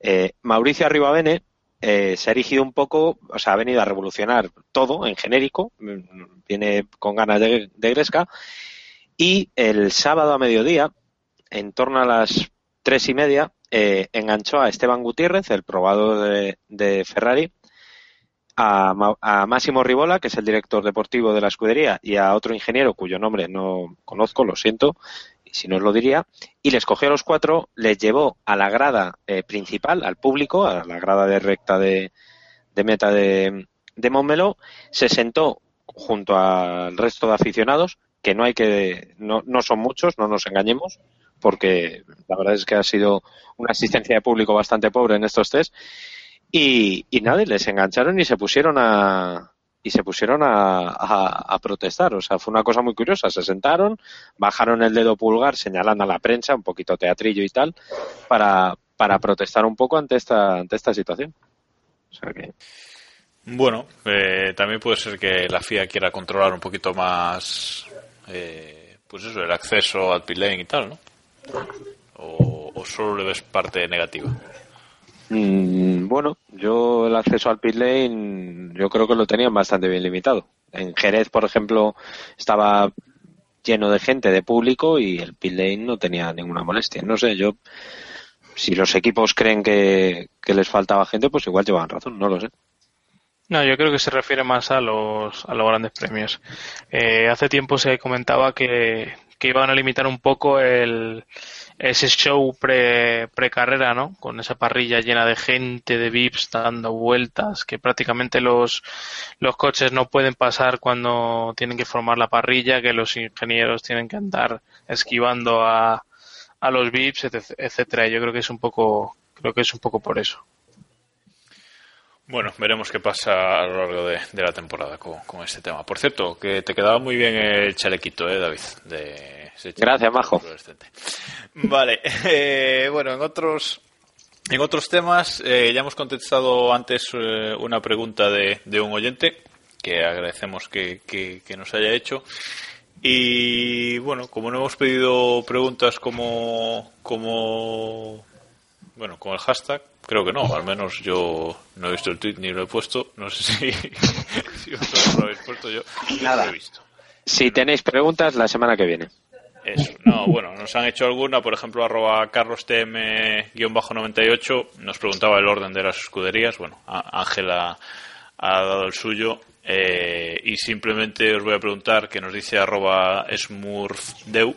Eh, Mauricio Arribavene eh, se ha erigido un poco, o sea, ha venido a revolucionar todo en genérico, mm, viene con ganas de, Gresca, y el sábado a mediodía, en torno a las tres y media, eh, enganchó a Esteban Gutiérrez, el probado de Ferrari, a, a Máximo Ribola, que es el director deportivo de la escudería, y a otro ingeniero cuyo nombre no conozco, lo siento, si no os lo diría, y les cogió a los cuatro, les llevó a la grada eh, principal, al público, a la grada de recta de, de meta de, de Montmeló, se sentó junto al resto de aficionados, que no hay que, no, no son muchos, no nos engañemos, porque la verdad es que ha sido una asistencia de público bastante pobre en estos test, y, y nada, y les engancharon y se pusieron a y se pusieron a, a- protestar. O sea, fue una cosa muy curiosa. Se sentaron, bajaron el dedo pulgar señalando a la prensa, un poquito teatrillo y tal, para, para protestar un poco ante esta, ante esta situación. O sea que, Bueno, eh, también puede ser que la FIA quiera controlar un poquito más, eh, pues eso, el acceso al pit y tal, ¿no? O, o solo le ves parte negativa. Mm, bueno, yo el acceso al pit lane, yo creo que lo tenían bastante bien limitado. En Jerez, por ejemplo, estaba lleno de gente, de público, y el pit lane no tenía ninguna molestia. No sé, yo, si los equipos creen que, les faltaba gente, pues igual llevan razón, no lo sé. No, yo creo que se refiere más a los, a los grandes premios. Eh, hace tiempo se comentaba que, que iban a limitar un poco el, ese show pre, pre-carrera, ¿no? Con esa parrilla llena de gente, de VIPs dando vueltas, que prácticamente los, los coches no pueden pasar cuando tienen que formar la parrilla, que los ingenieros tienen que andar esquivando a, a los VIPs, etc- etcétera. Yo creo que es un poco, creo que es un poco por eso. Bueno, veremos qué pasa a lo largo de, de la temporada con, con este tema. Por cierto, que te quedaba muy bien el chalequito, ¿eh, David? De Gracias, majo. Vale, eh, bueno, en otros, en otros temas, eh, ya hemos contestado antes eh, una pregunta de, de un oyente que agradecemos que, que- que nos haya hecho. Y bueno, como no hemos pedido preguntas como, como bueno, con el hashtag, creo que no, al menos yo no he visto el tweet ni lo he puesto, no sé si, si vosotros lo habéis puesto yo, Nada. lo he visto. Si tenéis preguntas, la semana que viene. No, bueno, nos han hecho alguna, por ejemplo, arroba carlostm-98 nos preguntaba el orden de las escuderías. Bueno, Ángela ha dado el suyo. eh, y simplemente os voy a preguntar, que nos dice arroba smurfdeu,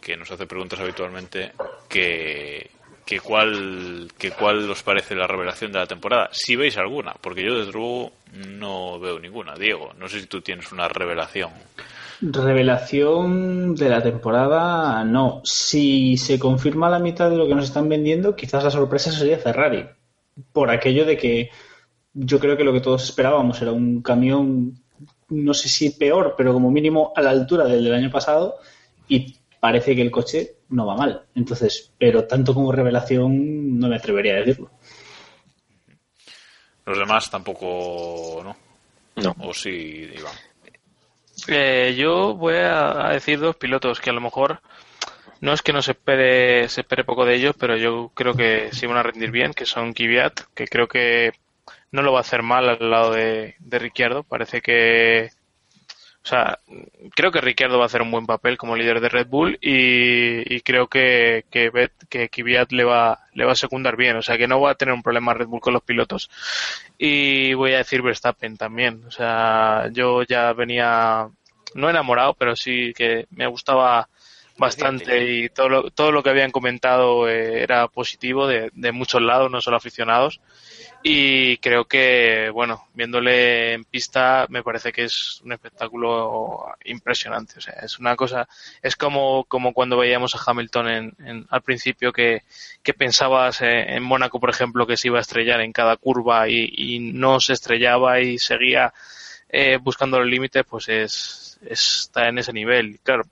que nos hace preguntas habitualmente, que, que cuál, que cuál os parece la revelación de la temporada. Si veis alguna, porque yo desde luego no veo ninguna. Diego, no sé si tú tienes una revelación. Revelación de la temporada, no. Si se confirma la mitad de lo que nos están vendiendo, quizás la sorpresa sería Ferrari. Por aquello de que yo creo que lo que todos esperábamos era un camión, no sé si peor, pero como mínimo a la altura del del año pasado, y parece que el coche no va mal. Entonces, pero tanto como revelación no me atrevería a decirlo. Los demás tampoco, ¿no? No. O sí, Iván. Eh, yo voy a, decir dos pilotos que a lo mejor no es que no se espere, se espere poco de ellos, pero yo creo que sí van a rendir bien, que son Kvyat, que creo que no lo va a hacer mal al lado de, de Ricciardo. Parece que, o sea, creo que Ricciardo va a hacer un buen papel como líder de Red Bull y, creo que, que, Bet- que Kvyat le va, le va a secundar bien, o sea, que no va a tener un problema Red Bull con los pilotos. Y voy a decir Verstappen también. O sea, yo ya venía, no enamorado, pero sí que me gustaba bastante y todo lo, todo lo que habían comentado eh, era positivo de, de muchos lados, no solo aficionados. Y creo que, bueno, viéndole en pista me parece que es un espectáculo impresionante. O sea, es una cosa, es como, como cuando veíamos a Hamilton en, en- al principio que, que pensabas eh, en Mónaco, por ejemplo, que se iba a estrellar en cada curva y, y no se estrellaba y seguía eh, buscando los límites, pues es, es- está en ese nivel. Claro,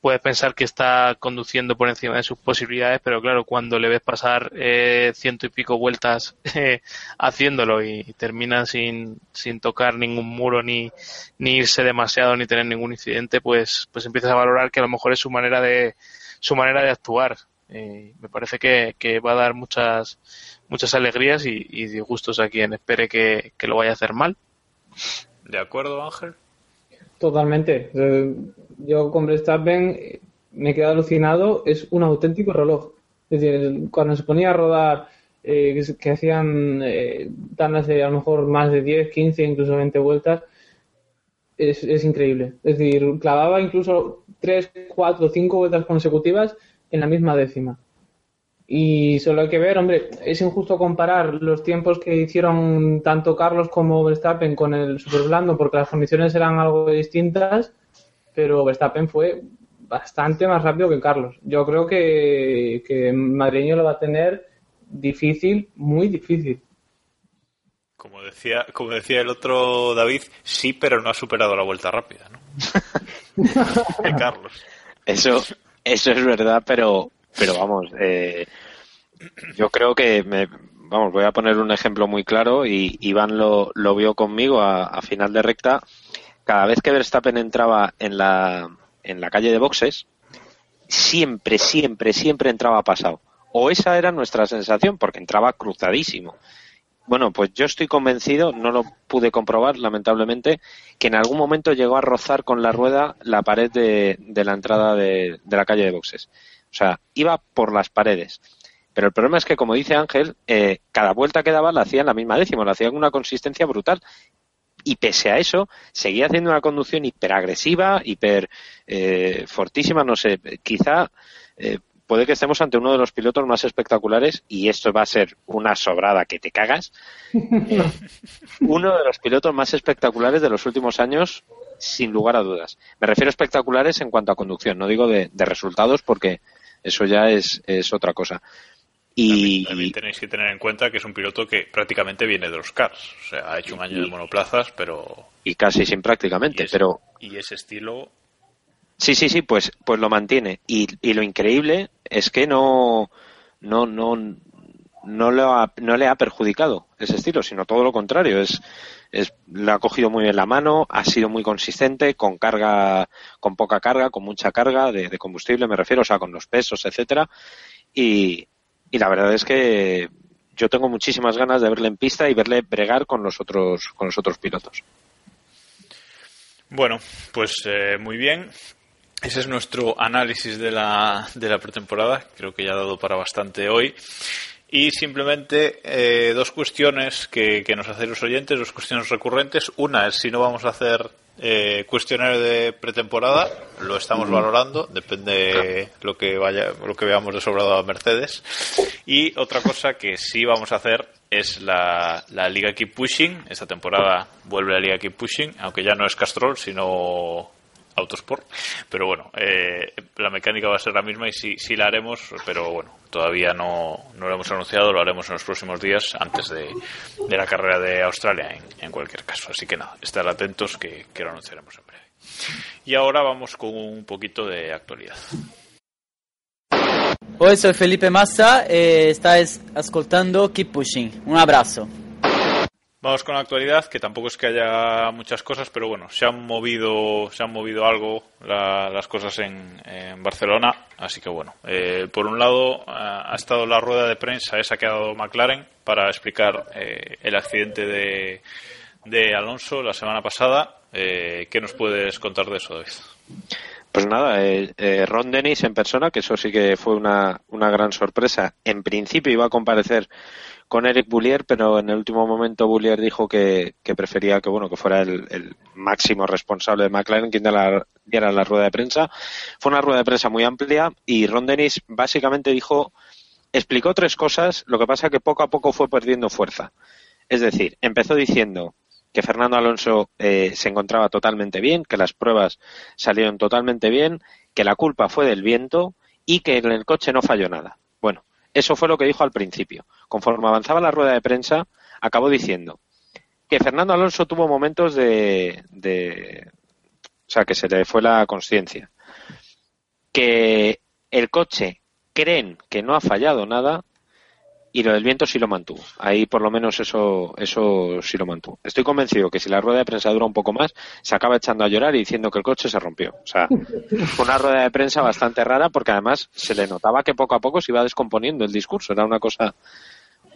puedes pensar que está conduciendo por encima de sus posibilidades, pero claro, cuando le ves pasar eh, ciento y pico vueltas eh, haciéndolo y termina sin, sin tocar ningún muro ni, ni irse demasiado ni tener ningún incidente, pues, pues empiezas a valorar que a lo mejor es su manera de, su manera de actuar. Eh, me parece que, que, va a dar muchas, muchas alegrías y, y disgustos a quien espere que, que lo vaya a hacer mal. ¿De acuerdo, Ángel? Totalmente. Yo con Verstappen me he quedado alucinado. Es un auténtico reloj. Es decir, cuando se ponía a rodar, eh, que, hacían eh, de a lo mejor más de 10, 15, incluso 20 vueltas, es, es increíble. Es decir, clavaba incluso 3, 4, 5 vueltas consecutivas en la misma décima. Y solo hay que ver, hombre, es injusto comparar los tiempos que hicieron tanto Carlos como Verstappen con el super blando porque las condiciones eran algo distintas, pero Verstappen fue bastante más rápido que Carlos. Yo creo que, que Madrileño lo va a tener difícil, muy difícil. Como decía, como decía el otro David, sí, pero no ha superado la vuelta rápida, ¿no? Carlos. Eso, eso es verdad, pero pero vamos, eh, yo creo que me, vamos, voy a poner un ejemplo muy claro y Iván lo, vio conmigo a, a, final de recta. Cada vez que Verstappen entraba en la, en la calle de boxes, siempre, siempre, siempre entraba pasado. O esa era nuestra sensación, porque entraba cruzadísimo. Bueno, pues yo estoy convencido, no lo pude comprobar, lamentablemente, que en algún momento llegó a rozar con la rueda la pared de, de la entrada de, de la calle de boxes. O sea, iba por las paredes. Pero el problema es que, como dice Ángel, eh, cada vuelta que daba la hacía en la misma décima, la hacía con una consistencia brutal. Y pese a eso, seguía haciendo una conducción hiperagresiva, hiper eh, fortísima, no sé, quizá eh, puede que estemos ante uno de los pilotos más espectaculares, y esto va a ser una sobrada que te cagas, uno de los pilotos más espectaculares de los últimos años, sin lugar a dudas. Me refiero a espectaculares en cuanto a conducción, no digo de, de resultados porque eso ya es, es otra cosa. Y también, también, tenéis que tener en cuenta que es un piloto que prácticamente viene de los cars. O sea, ha hecho un año de monoplazas, pero. Y casi sin prácticamente, y pero. Y ese estilo. Sí, sí, sí, pues, pues lo mantiene. Y, y lo increíble es que no. No, no, no, le ha, no le ha perjudicado ese estilo, sino todo lo contrario. Es, es, le ha cogido muy bien la mano, ha sido muy consistente, con carga, con poca carga, con mucha carga de, de combustible, me refiero, o sea, con los pesos, etcétera. Y, y la verdad es que yo tengo muchísimas ganas de verle en pista y verle bregar con los otros con los otros pilotos. Bueno, pues eh, muy bien. Ese es nuestro análisis de la, de la pretemporada. Creo que ya ha dado para bastante hoy. Y simplemente eh, dos cuestiones que, que, nos hacen los oyentes, dos cuestiones recurrentes. Una es si no vamos a hacer eh, cuestionario de pretemporada, lo estamos valorando, depende lo que vaya, lo que veamos de sobrado a Mercedes. Y otra cosa que sí vamos a hacer es la, la Liga Keep Pushing. Esta temporada vuelve la Liga Keep Pushing, aunque ya no es Castrol, sino Autosport. Pero bueno, eh, la mecánica va a ser la misma y sí, sí la haremos, pero bueno, todavía no, no lo hemos anunciado, lo haremos en los próximos días antes de, de la carrera de Australia en, cualquier caso. Así que nada, estar atentos que, que lo anunciaremos en breve. Y ahora vamos con un poquito de actualidad. Hoy soy Felipe Massa e estáis ascoltando Keep Pushing. Un abrazo. Vamos con la actualidad, que tampoco es que haya muchas cosas, pero bueno, se han movido, se han movido algo la, las cosas en, Barcelona, así que bueno, eh, por un lado ha estado la rueda de prensa esa que ha dado McLaren para explicar eh, el accidente de, de, Alonso la semana pasada. Eh, ¿Qué nos puedes contar de eso, David? Pues nada, eh, Ron Dennis en persona, que eso sí que fue una, una gran sorpresa. En principio iba a comparecer con Eric Boulier, pero en el último momento Boulier dijo que, prefería que bueno que fuera el, el, máximo responsable de McLaren quien la, diera la rueda de prensa. Fue una rueda de prensa muy amplia y Ron Dennis básicamente dijo, explicó tres cosas, lo que pasa que poco a poco fue perdiendo fuerza. Es decir, empezó diciendo que Fernando Alonso eh, se encontraba totalmente bien, que las pruebas salieron totalmente bien, que la culpa fue del viento y que en el coche no falló nada. Bueno, eso fue lo que dijo al principio. Conforme avanzaba la rueda de prensa, acabó diciendo que Fernando Alonso tuvo momentos de, de o sea, que se le fue la conciencia. que el coche creen que no ha fallado nada y lo del viento sí lo mantuvo. Ahí por lo menos eso, eso sí lo mantuvo. Estoy convencido que si la rueda de prensa dura un poco más, se acaba echando a llorar y diciendo que el coche se rompió. O sea, fue una rueda de prensa bastante rara porque además se le notaba que poco a poco se iba descomponiendo el discurso. Era una cosa,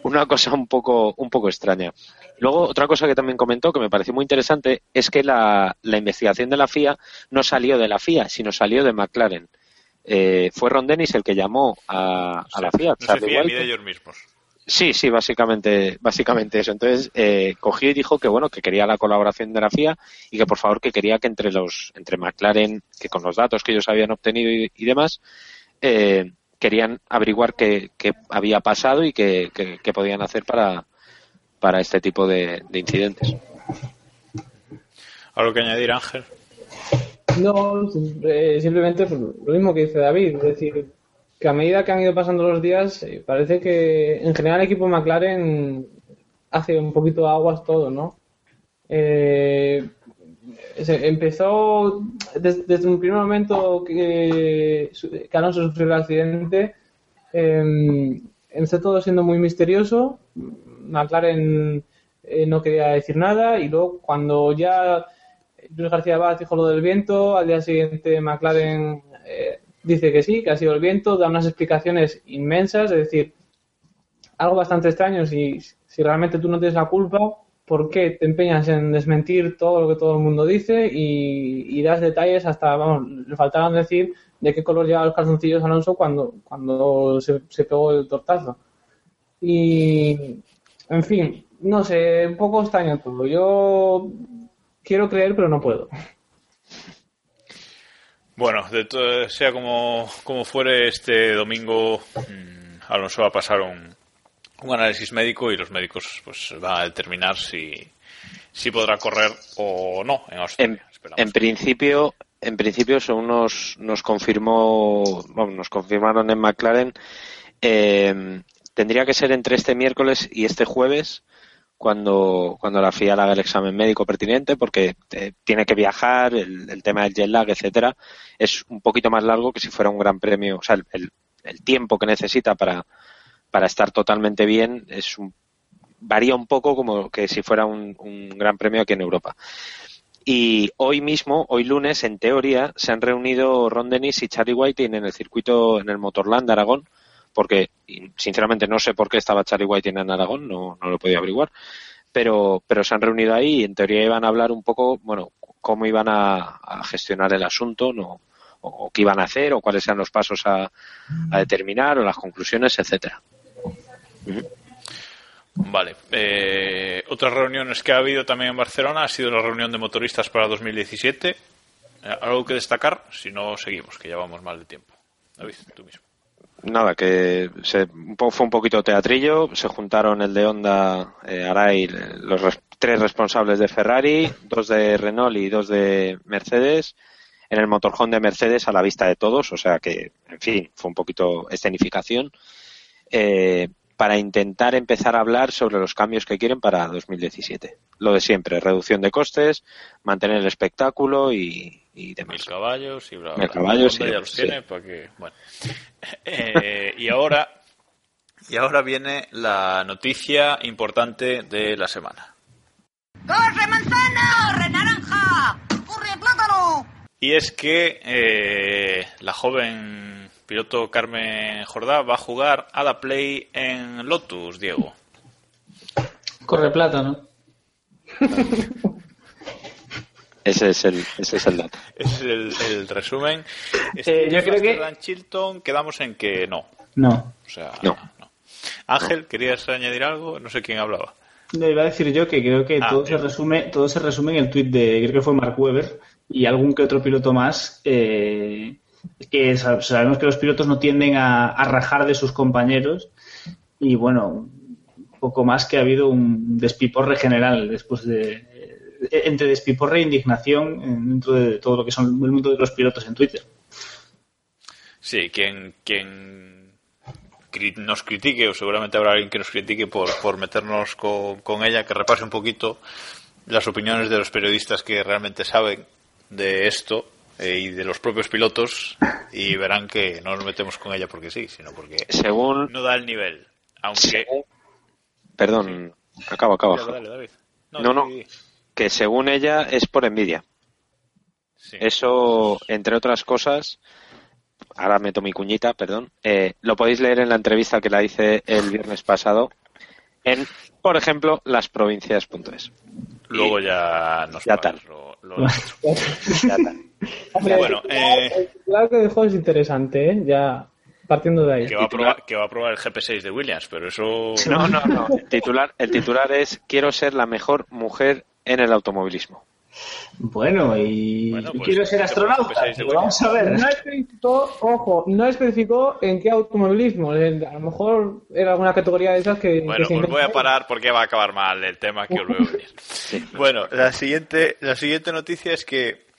una cosa un poco, un poco extraña. Luego, otra cosa que también comentó que me pareció muy interesante es que la, la investigación de la FIA no salió de la FIA, sino salió de McLaren. Eh, fue Ron Dennis el que llamó a, a la FIA. No se de ellos mismos. Sí, sí, básicamente, básicamente eso. Entonces eh, cogió y dijo que bueno, que quería la colaboración de la FIA y que por favor que quería que entre los, entre McLaren, que con los datos que ellos habían obtenido y, y demás, eh, querían averiguar qué, qué había pasado y qué, qué- qué podían hacer para, para este tipo de, de incidentes. ¿Algo que añadir, Ángel? No, eh, simplemente pues, lo mismo que dice David, es decir, que a medida que han ido pasando los días, eh, parece que en general el equipo McLaren hace un poquito de aguas todo, ¿no? Eh, empezó des- desde un primer momento que, su- que Alonso sufrió el accidente, eh, empezó todo siendo muy misterioso, McLaren eh, no quería decir nada y luego cuando ya Luis García Abad dijo lo del viento, al día siguiente McLaren eh, dice que sí, que ha sido el viento, da unas explicaciones inmensas, es decir, algo bastante extraño si, si realmente tú no tienes la culpa, ¿por qué te empeñas en desmentir todo lo que todo el mundo dice y, y das detalles hasta, vamos, le faltaban decir de qué color llevaba los calzoncillos Alonso cuando, cuando se, se pegó el tortazo. Y, en fin, no sé, un poco extraño todo. Yo quiero creer, pero no puedo. Bueno, de todo, sea como, como fuere, este domingo mm, Alonso va a pasar un, un análisis médico y los médicos pues van a determinar si, si podrá correr o no en Australia. En, en principio, en principio, según nos, nos confirmó, vamos, nos confirmaron en McLaren, eh, tendría que ser entre este miércoles y este jueves cuando, cuando la FIA haga el examen médico pertinente, porque eh, tiene que viajar, el, tema del jet lag, etcétera, es un poquito más largo que si fuera un gran premio, o sea, el, el- tiempo que necesita para, para estar totalmente bien es un, varía un poco como que si fuera un, un gran premio aquí en Europa. Y hoy mismo, hoy lunes, en teoría, se han reunido Ron Dennis y Charlie Whiting en el circuito, en el Motorland Aragón, porque sinceramente no sé por qué estaba Charlie Whiting en Aragón, no, lo podido averiguar, pero, pero se han reunido ahí y en teoría iban a hablar un poco, bueno, cómo iban a, a gestionar el asunto, no, o, o qué iban a hacer, o cuáles eran los pasos a, a determinar, o las conclusiones, etcétera. Vale. Eh, otras reuniones que ha habido también en Barcelona ha sido la reunión de motoristas para 2017. Eh, ¿Algo que destacar? Si no, seguimos, que ya vamos mal de tiempo. David, tú mismo. Nada, que se, fue un poquito teatrillo. Se juntaron el de Honda, eh, Arai, los res- tres responsables de Ferrari, dos de Renault y dos de Mercedes, en el motorhome de Mercedes a la vista de todos. O sea que, en fin, fue un poquito escenificación. eh, para intentar empezar a hablar sobre los cambios que quieren para 2017. Lo de siempre, reducción de costes, mantener el espectáculo y, y demás. Mil caballos y bla, bla, Mil bla. caballos, sí, ya los sí. tiene para que, bueno. Eh, y ahora, y ahora viene la noticia importante de la semana. ¡Corre manzana! ¡Corre naranja! ¡Corre plátano! Y es que eh, la joven piloto Carmen Jordá va a jugar a la Play en Lotus, Diego. Corre plátano. Ese es el, ese es el dato. Ese es el, el resumen. Eh, yo creo que- Chilton, quedamos en que no. No. O sea, No. Ángel, ¿querías añadir algo? No sé quién hablaba. No, iba a decir yo que creo que Ah, todo, se bien. resume, todo se resume en el tuit de, creo que fue Mark Webber y algún que otro piloto más, eh, que sab- sabemos que los pilotos no tienden a, a rajar de sus compañeros y bueno, poco más que ha habido un despiporre general después de, eh, entre despiporre e indignación en- dentro de todo lo que son el mundo de los pilotos en Twitter. Sí, quien, quien nos critique, o seguramente habrá alguien que nos critique por, por meternos con, con ella, que repase un poquito las opiniones de los periodistas que realmente saben de esto, eh, y de los propios pilotos y verán que no nos metemos con ella porque sí, sino porque Según, no da el nivel. Aunque... perdón, acabo, acabo. Dale, dale, David. No, no. Que según ella es por envidia. Eso, entre otras cosas, ahora meto mi cuñita, perdón, eh, lo podéis leer en la entrevista que la hice el viernes pasado en, por ejemplo, lasprovincias.es. Luego ya nos Ya tal. lo- lo. Ya tal. Hombre, Bueno, eh, el titular que dejó es interesante, ¿eh? Ya partiendo de ahí. que va, a probar, que va a probar el GP6 de Williams, pero eso... No, no, no. El titular, el titular es quiero ser la mejor mujer en el automovilismo. Bueno, y Bueno, pues, quiero ser astronauta. pero vamos a ver. No especificó, ojo, no especificó en qué automovilismo. Eh, A lo mejor era alguna categoría de esas que. Bueno, que se pues voy a parar porque va a acabar mal el tema que os veo venir. Bueno, la siguiente, la siguiente noticia es que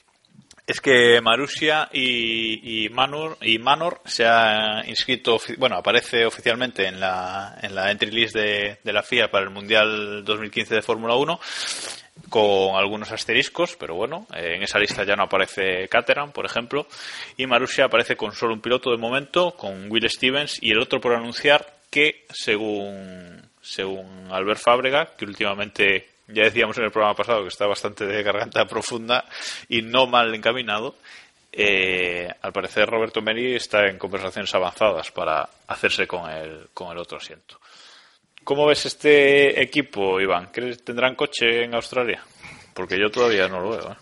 es que Marussia y, y Manor y Manor se ha inscrito, bueno, aparece oficialmente en la en la entry list de, de la FIA para el Mundial 2015 de Fórmula 1 con algunos asteriscos, pero bueno, eh, en esa lista ya no aparece Caterham, por ejemplo, y Marussia aparece con solo un piloto de momento, con Will Stevens, y el otro por anunciar que, según, según Albert Fábrega, que últimamente ya decíamos en el programa pasado que está bastante de garganta profunda y no mal encaminado, eh, al parecer Roberto Meri está en conversaciones avanzadas para hacerse con el, con el otro asiento. ¿Cómo ves este equipo, Iván? ¿Crees tendrán coche en Australia? Porque yo todavía no lo veo. ¿eh?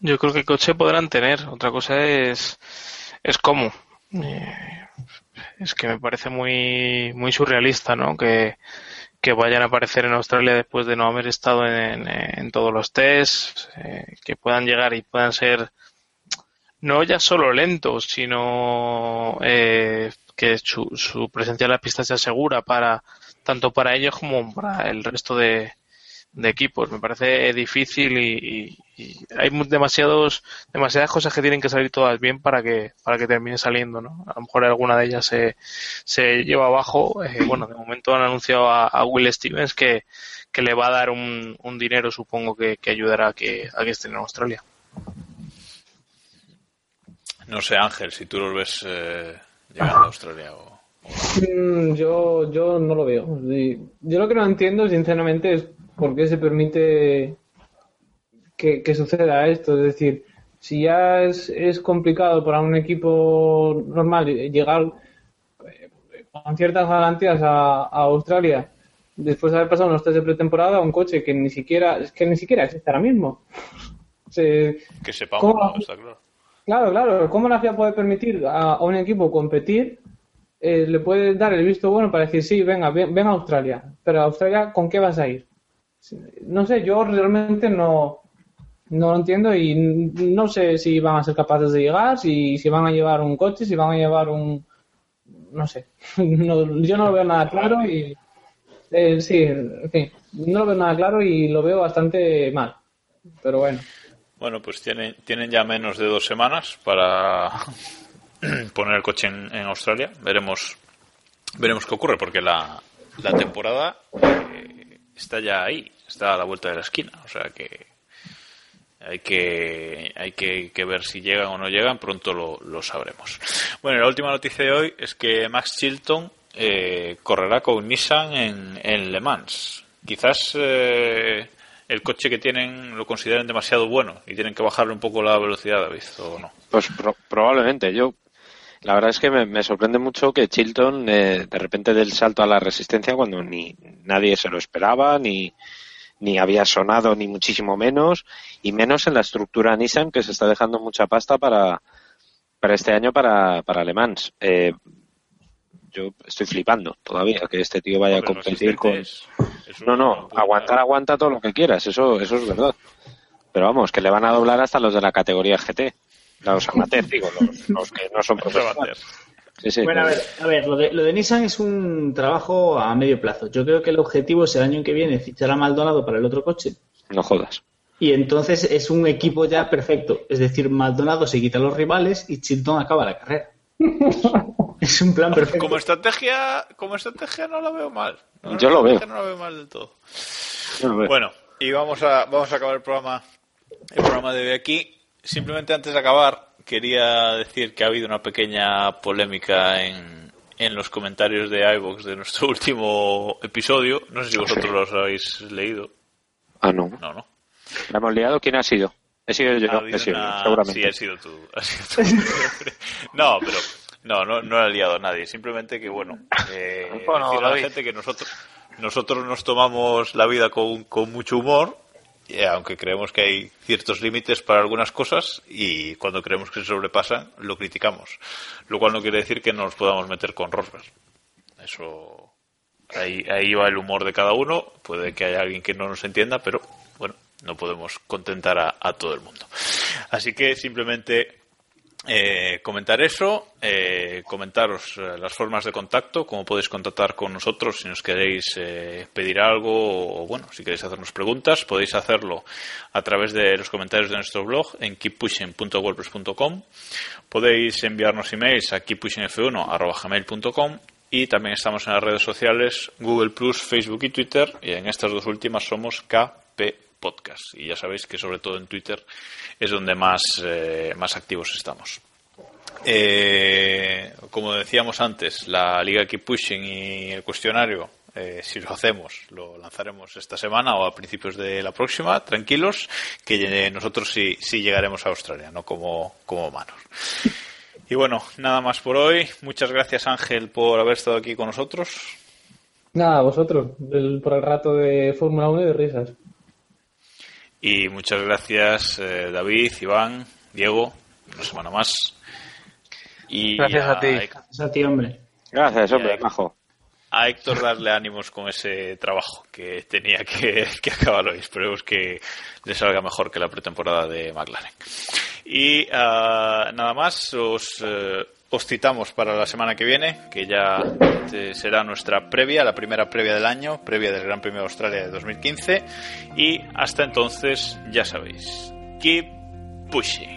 Yo creo que coche podrán tener. Otra cosa es, es cómo. Eh, es que me parece muy, muy surrealista, ¿no? Que, que vayan a aparecer en Australia después de no haber estado en, en todos los tests, eh, que puedan llegar y puedan ser no ya solo lentos, sino eh, que su, su presencia en la pista sea segura para tanto para ellos como para el resto de, de equipos. Me parece difícil y, hay demasiados, demasiadas cosas que tienen que salir todas bien para que, para que termine saliendo, ¿no? A lo mejor alguna de ellas se, se lleva abajo. Eh, bueno, de momento han anunciado a, a Will Stevens que, que le va a dar un, un dinero, supongo que, que ayudará a que, a que estén en Australia. No sé, Ángel, si tú los ves eh, llegando a Australia o... Mm, yo, yo no lo veo. Yo lo que no entiendo, sinceramente, es por qué se permite que, que suceda esto. Es decir, si ya es, es complicado para un equipo normal llegar eh, con ciertas garantías a, a Australia después de haber pasado unos test de pretemporada, un coche que ni siquiera, es que ni siquiera existe ahora mismo. Se- Que sepamos, ¿Cómo? ¿no? Está claro. Claro, claro. ¿Cómo la FIA puede permitir a, un equipo competir? Eh, le puede dar el visto bueno para decir, sí, venga, ven, ven a Australia. Pero Australia, ¿con qué vas a ir? No sé, yo realmente no, no lo entiendo y no sé si van a ser capaces de llegar, si, van a llevar un coche, si van a llevar un... No sé. No- yo no lo veo nada claro y... eh, sí, no lo veo nada claro y lo veo bastante mal. Pero bueno. Bueno, pues tienen, tienen ya menos de dos semanas para poner el coche en, Australia. Veremos veremos qué ocurre, porque la, la temporada eh, está ya ahí, está a la vuelta de la esquina. O sea que hay que, hay que, que ver si llegan o no llegan, pronto lo, lo sabremos. Bueno, la última noticia de hoy es que Max Chilton eh, correrá con Nissan en, en Le Mans. Quizás eh, el coche que tienen lo consideren demasiado bueno y tienen que bajarle un poco la velocidad, David, o no. Pues pro- probablemente. Yo, la verdad es que me, me sorprende mucho que Chilton eh, de repente dé el salto a la resistencia cuando ni nadie se lo esperaba, ni, ni había sonado, ni muchísimo menos, y menos en la estructura Nissan que se está dejando mucha pasta para, para este año para, para. Eh, yo estoy flipando todavía que este tío vaya a competir con. resistente es- es No, no, aguantar aguanta todo lo que quieras, eso, eso es verdad. Pero vamos, que le van a doblar hasta los de la categoría GT. Los amateurs, digo, los, los que no son profesionales. Sí, sí, Bueno, a ver, a ver lo, de, lo de Nissan es un trabajo a medio plazo. Yo creo que el objetivo es el año que viene fichar a Maldonado para el otro coche. No jodas. Y entonces es un equipo ya perfecto. Es decir, Maldonado se quita a los rivales y Chilton acaba la carrera. es un plan perfecto. Como estrategia, como estrategia no la veo mal. No, Yo lo veo. No la veo mal del todo. Yo lo veo. Bueno, y vamos a, vamos a acabar el programa, el programa de hoy aquí. simplemente antes de acabar, quería decir que ha habido una pequeña polémica en, en los comentarios de iVoox de nuestro último episodio. No sé si vosotros los habéis leído. Ah, no. No, no. ¿La hemos liado? ¿Quién ha sido? He sido yo, Ha he sido una- seguramente. Sí, ha sido tú. has sido tú. no, pero no, no, no ha liado nadie. Simplemente que, bueno, eh, Bueno, decir a la gente que nosotros, nosotros nos tomamos la vida con, con mucho humor, eh, aunque creemos que hay ciertos límites para algunas cosas y cuando creemos que se sobrepasan, lo criticamos. Lo cual no quiere decir que no nos podamos meter con Rosberg. Eso, ahí, ahí va el humor de cada uno. Puede que haya alguien que no nos entienda, pero bueno, no podemos contentar a, a todo el mundo. Así que simplemente eh, comentar eso, eh, comentaros eh, las formas de contacto, cómo podéis contactar con nosotros si nos queréis pedir algo o, bueno, si queréis hacernos preguntas, podéis hacerlo a través de los comentarios de nuestro blog en keeppushing.wordpress.com. Podéis enviarnos emails a keeppushingf1.gmail.com y también estamos en las redes sociales Google Facebook y Twitter y en estas dos últimas somos KP Podcast y ya sabéis que sobre todo en Twitter es donde más, eh, más activos estamos. Eh, como decíamos antes, la Liga Keep Pushing y el cuestionario, eh, si lo hacemos, lo lanzaremos esta semana o a principios de la próxima, tranquilos, que nosotros sí, sí llegaremos a Australia, no como, como humanos. Y bueno, nada más por hoy. Muchas gracias Ángel por haber estado aquí con nosotros. Nada, vosotros, por el rato de Fórmula 1 y de risas. Y muchas gracias eh, David, Iván, Diego, una semana más. Y Gracias a ti. Gracias a ti, hombre. Gracias, hombre, majo. a Héctor darle ánimos con ese trabajo que tenía que, que acabar hoy. Esperemos que le salga mejor que la pretemporada de McLaren. Y ah, nada más, os, eh, os citamos para la semana que viene, que ya eh, será nuestra previa, la primera previa del año, previa del Gran Premio de Australia de 2015. Y hasta entonces, ya sabéis, keep pushing.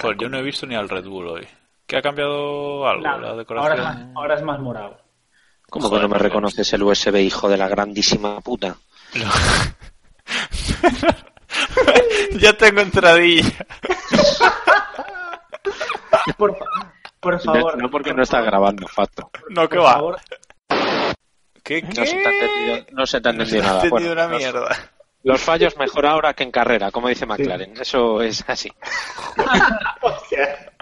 Joder, yo no he visto ni al Red Bull hoy. ¿Que ha cambiado algo? Nada, la ahora, decoración. es más- ahora es más morado. ¿Cómo que no me reconoces el USB, hijo de la grandísima puta? ya tengo entradilla. Por, fa- por favor. No porque no está grabando, facto. No, que va. favor. ¿Qué, No se te ha entendido, no se te ha entendido No se ha nada. entendido Bueno, una mierda. Los fallos mejor ahora que en carrera, como dice McLaren. Eso es así.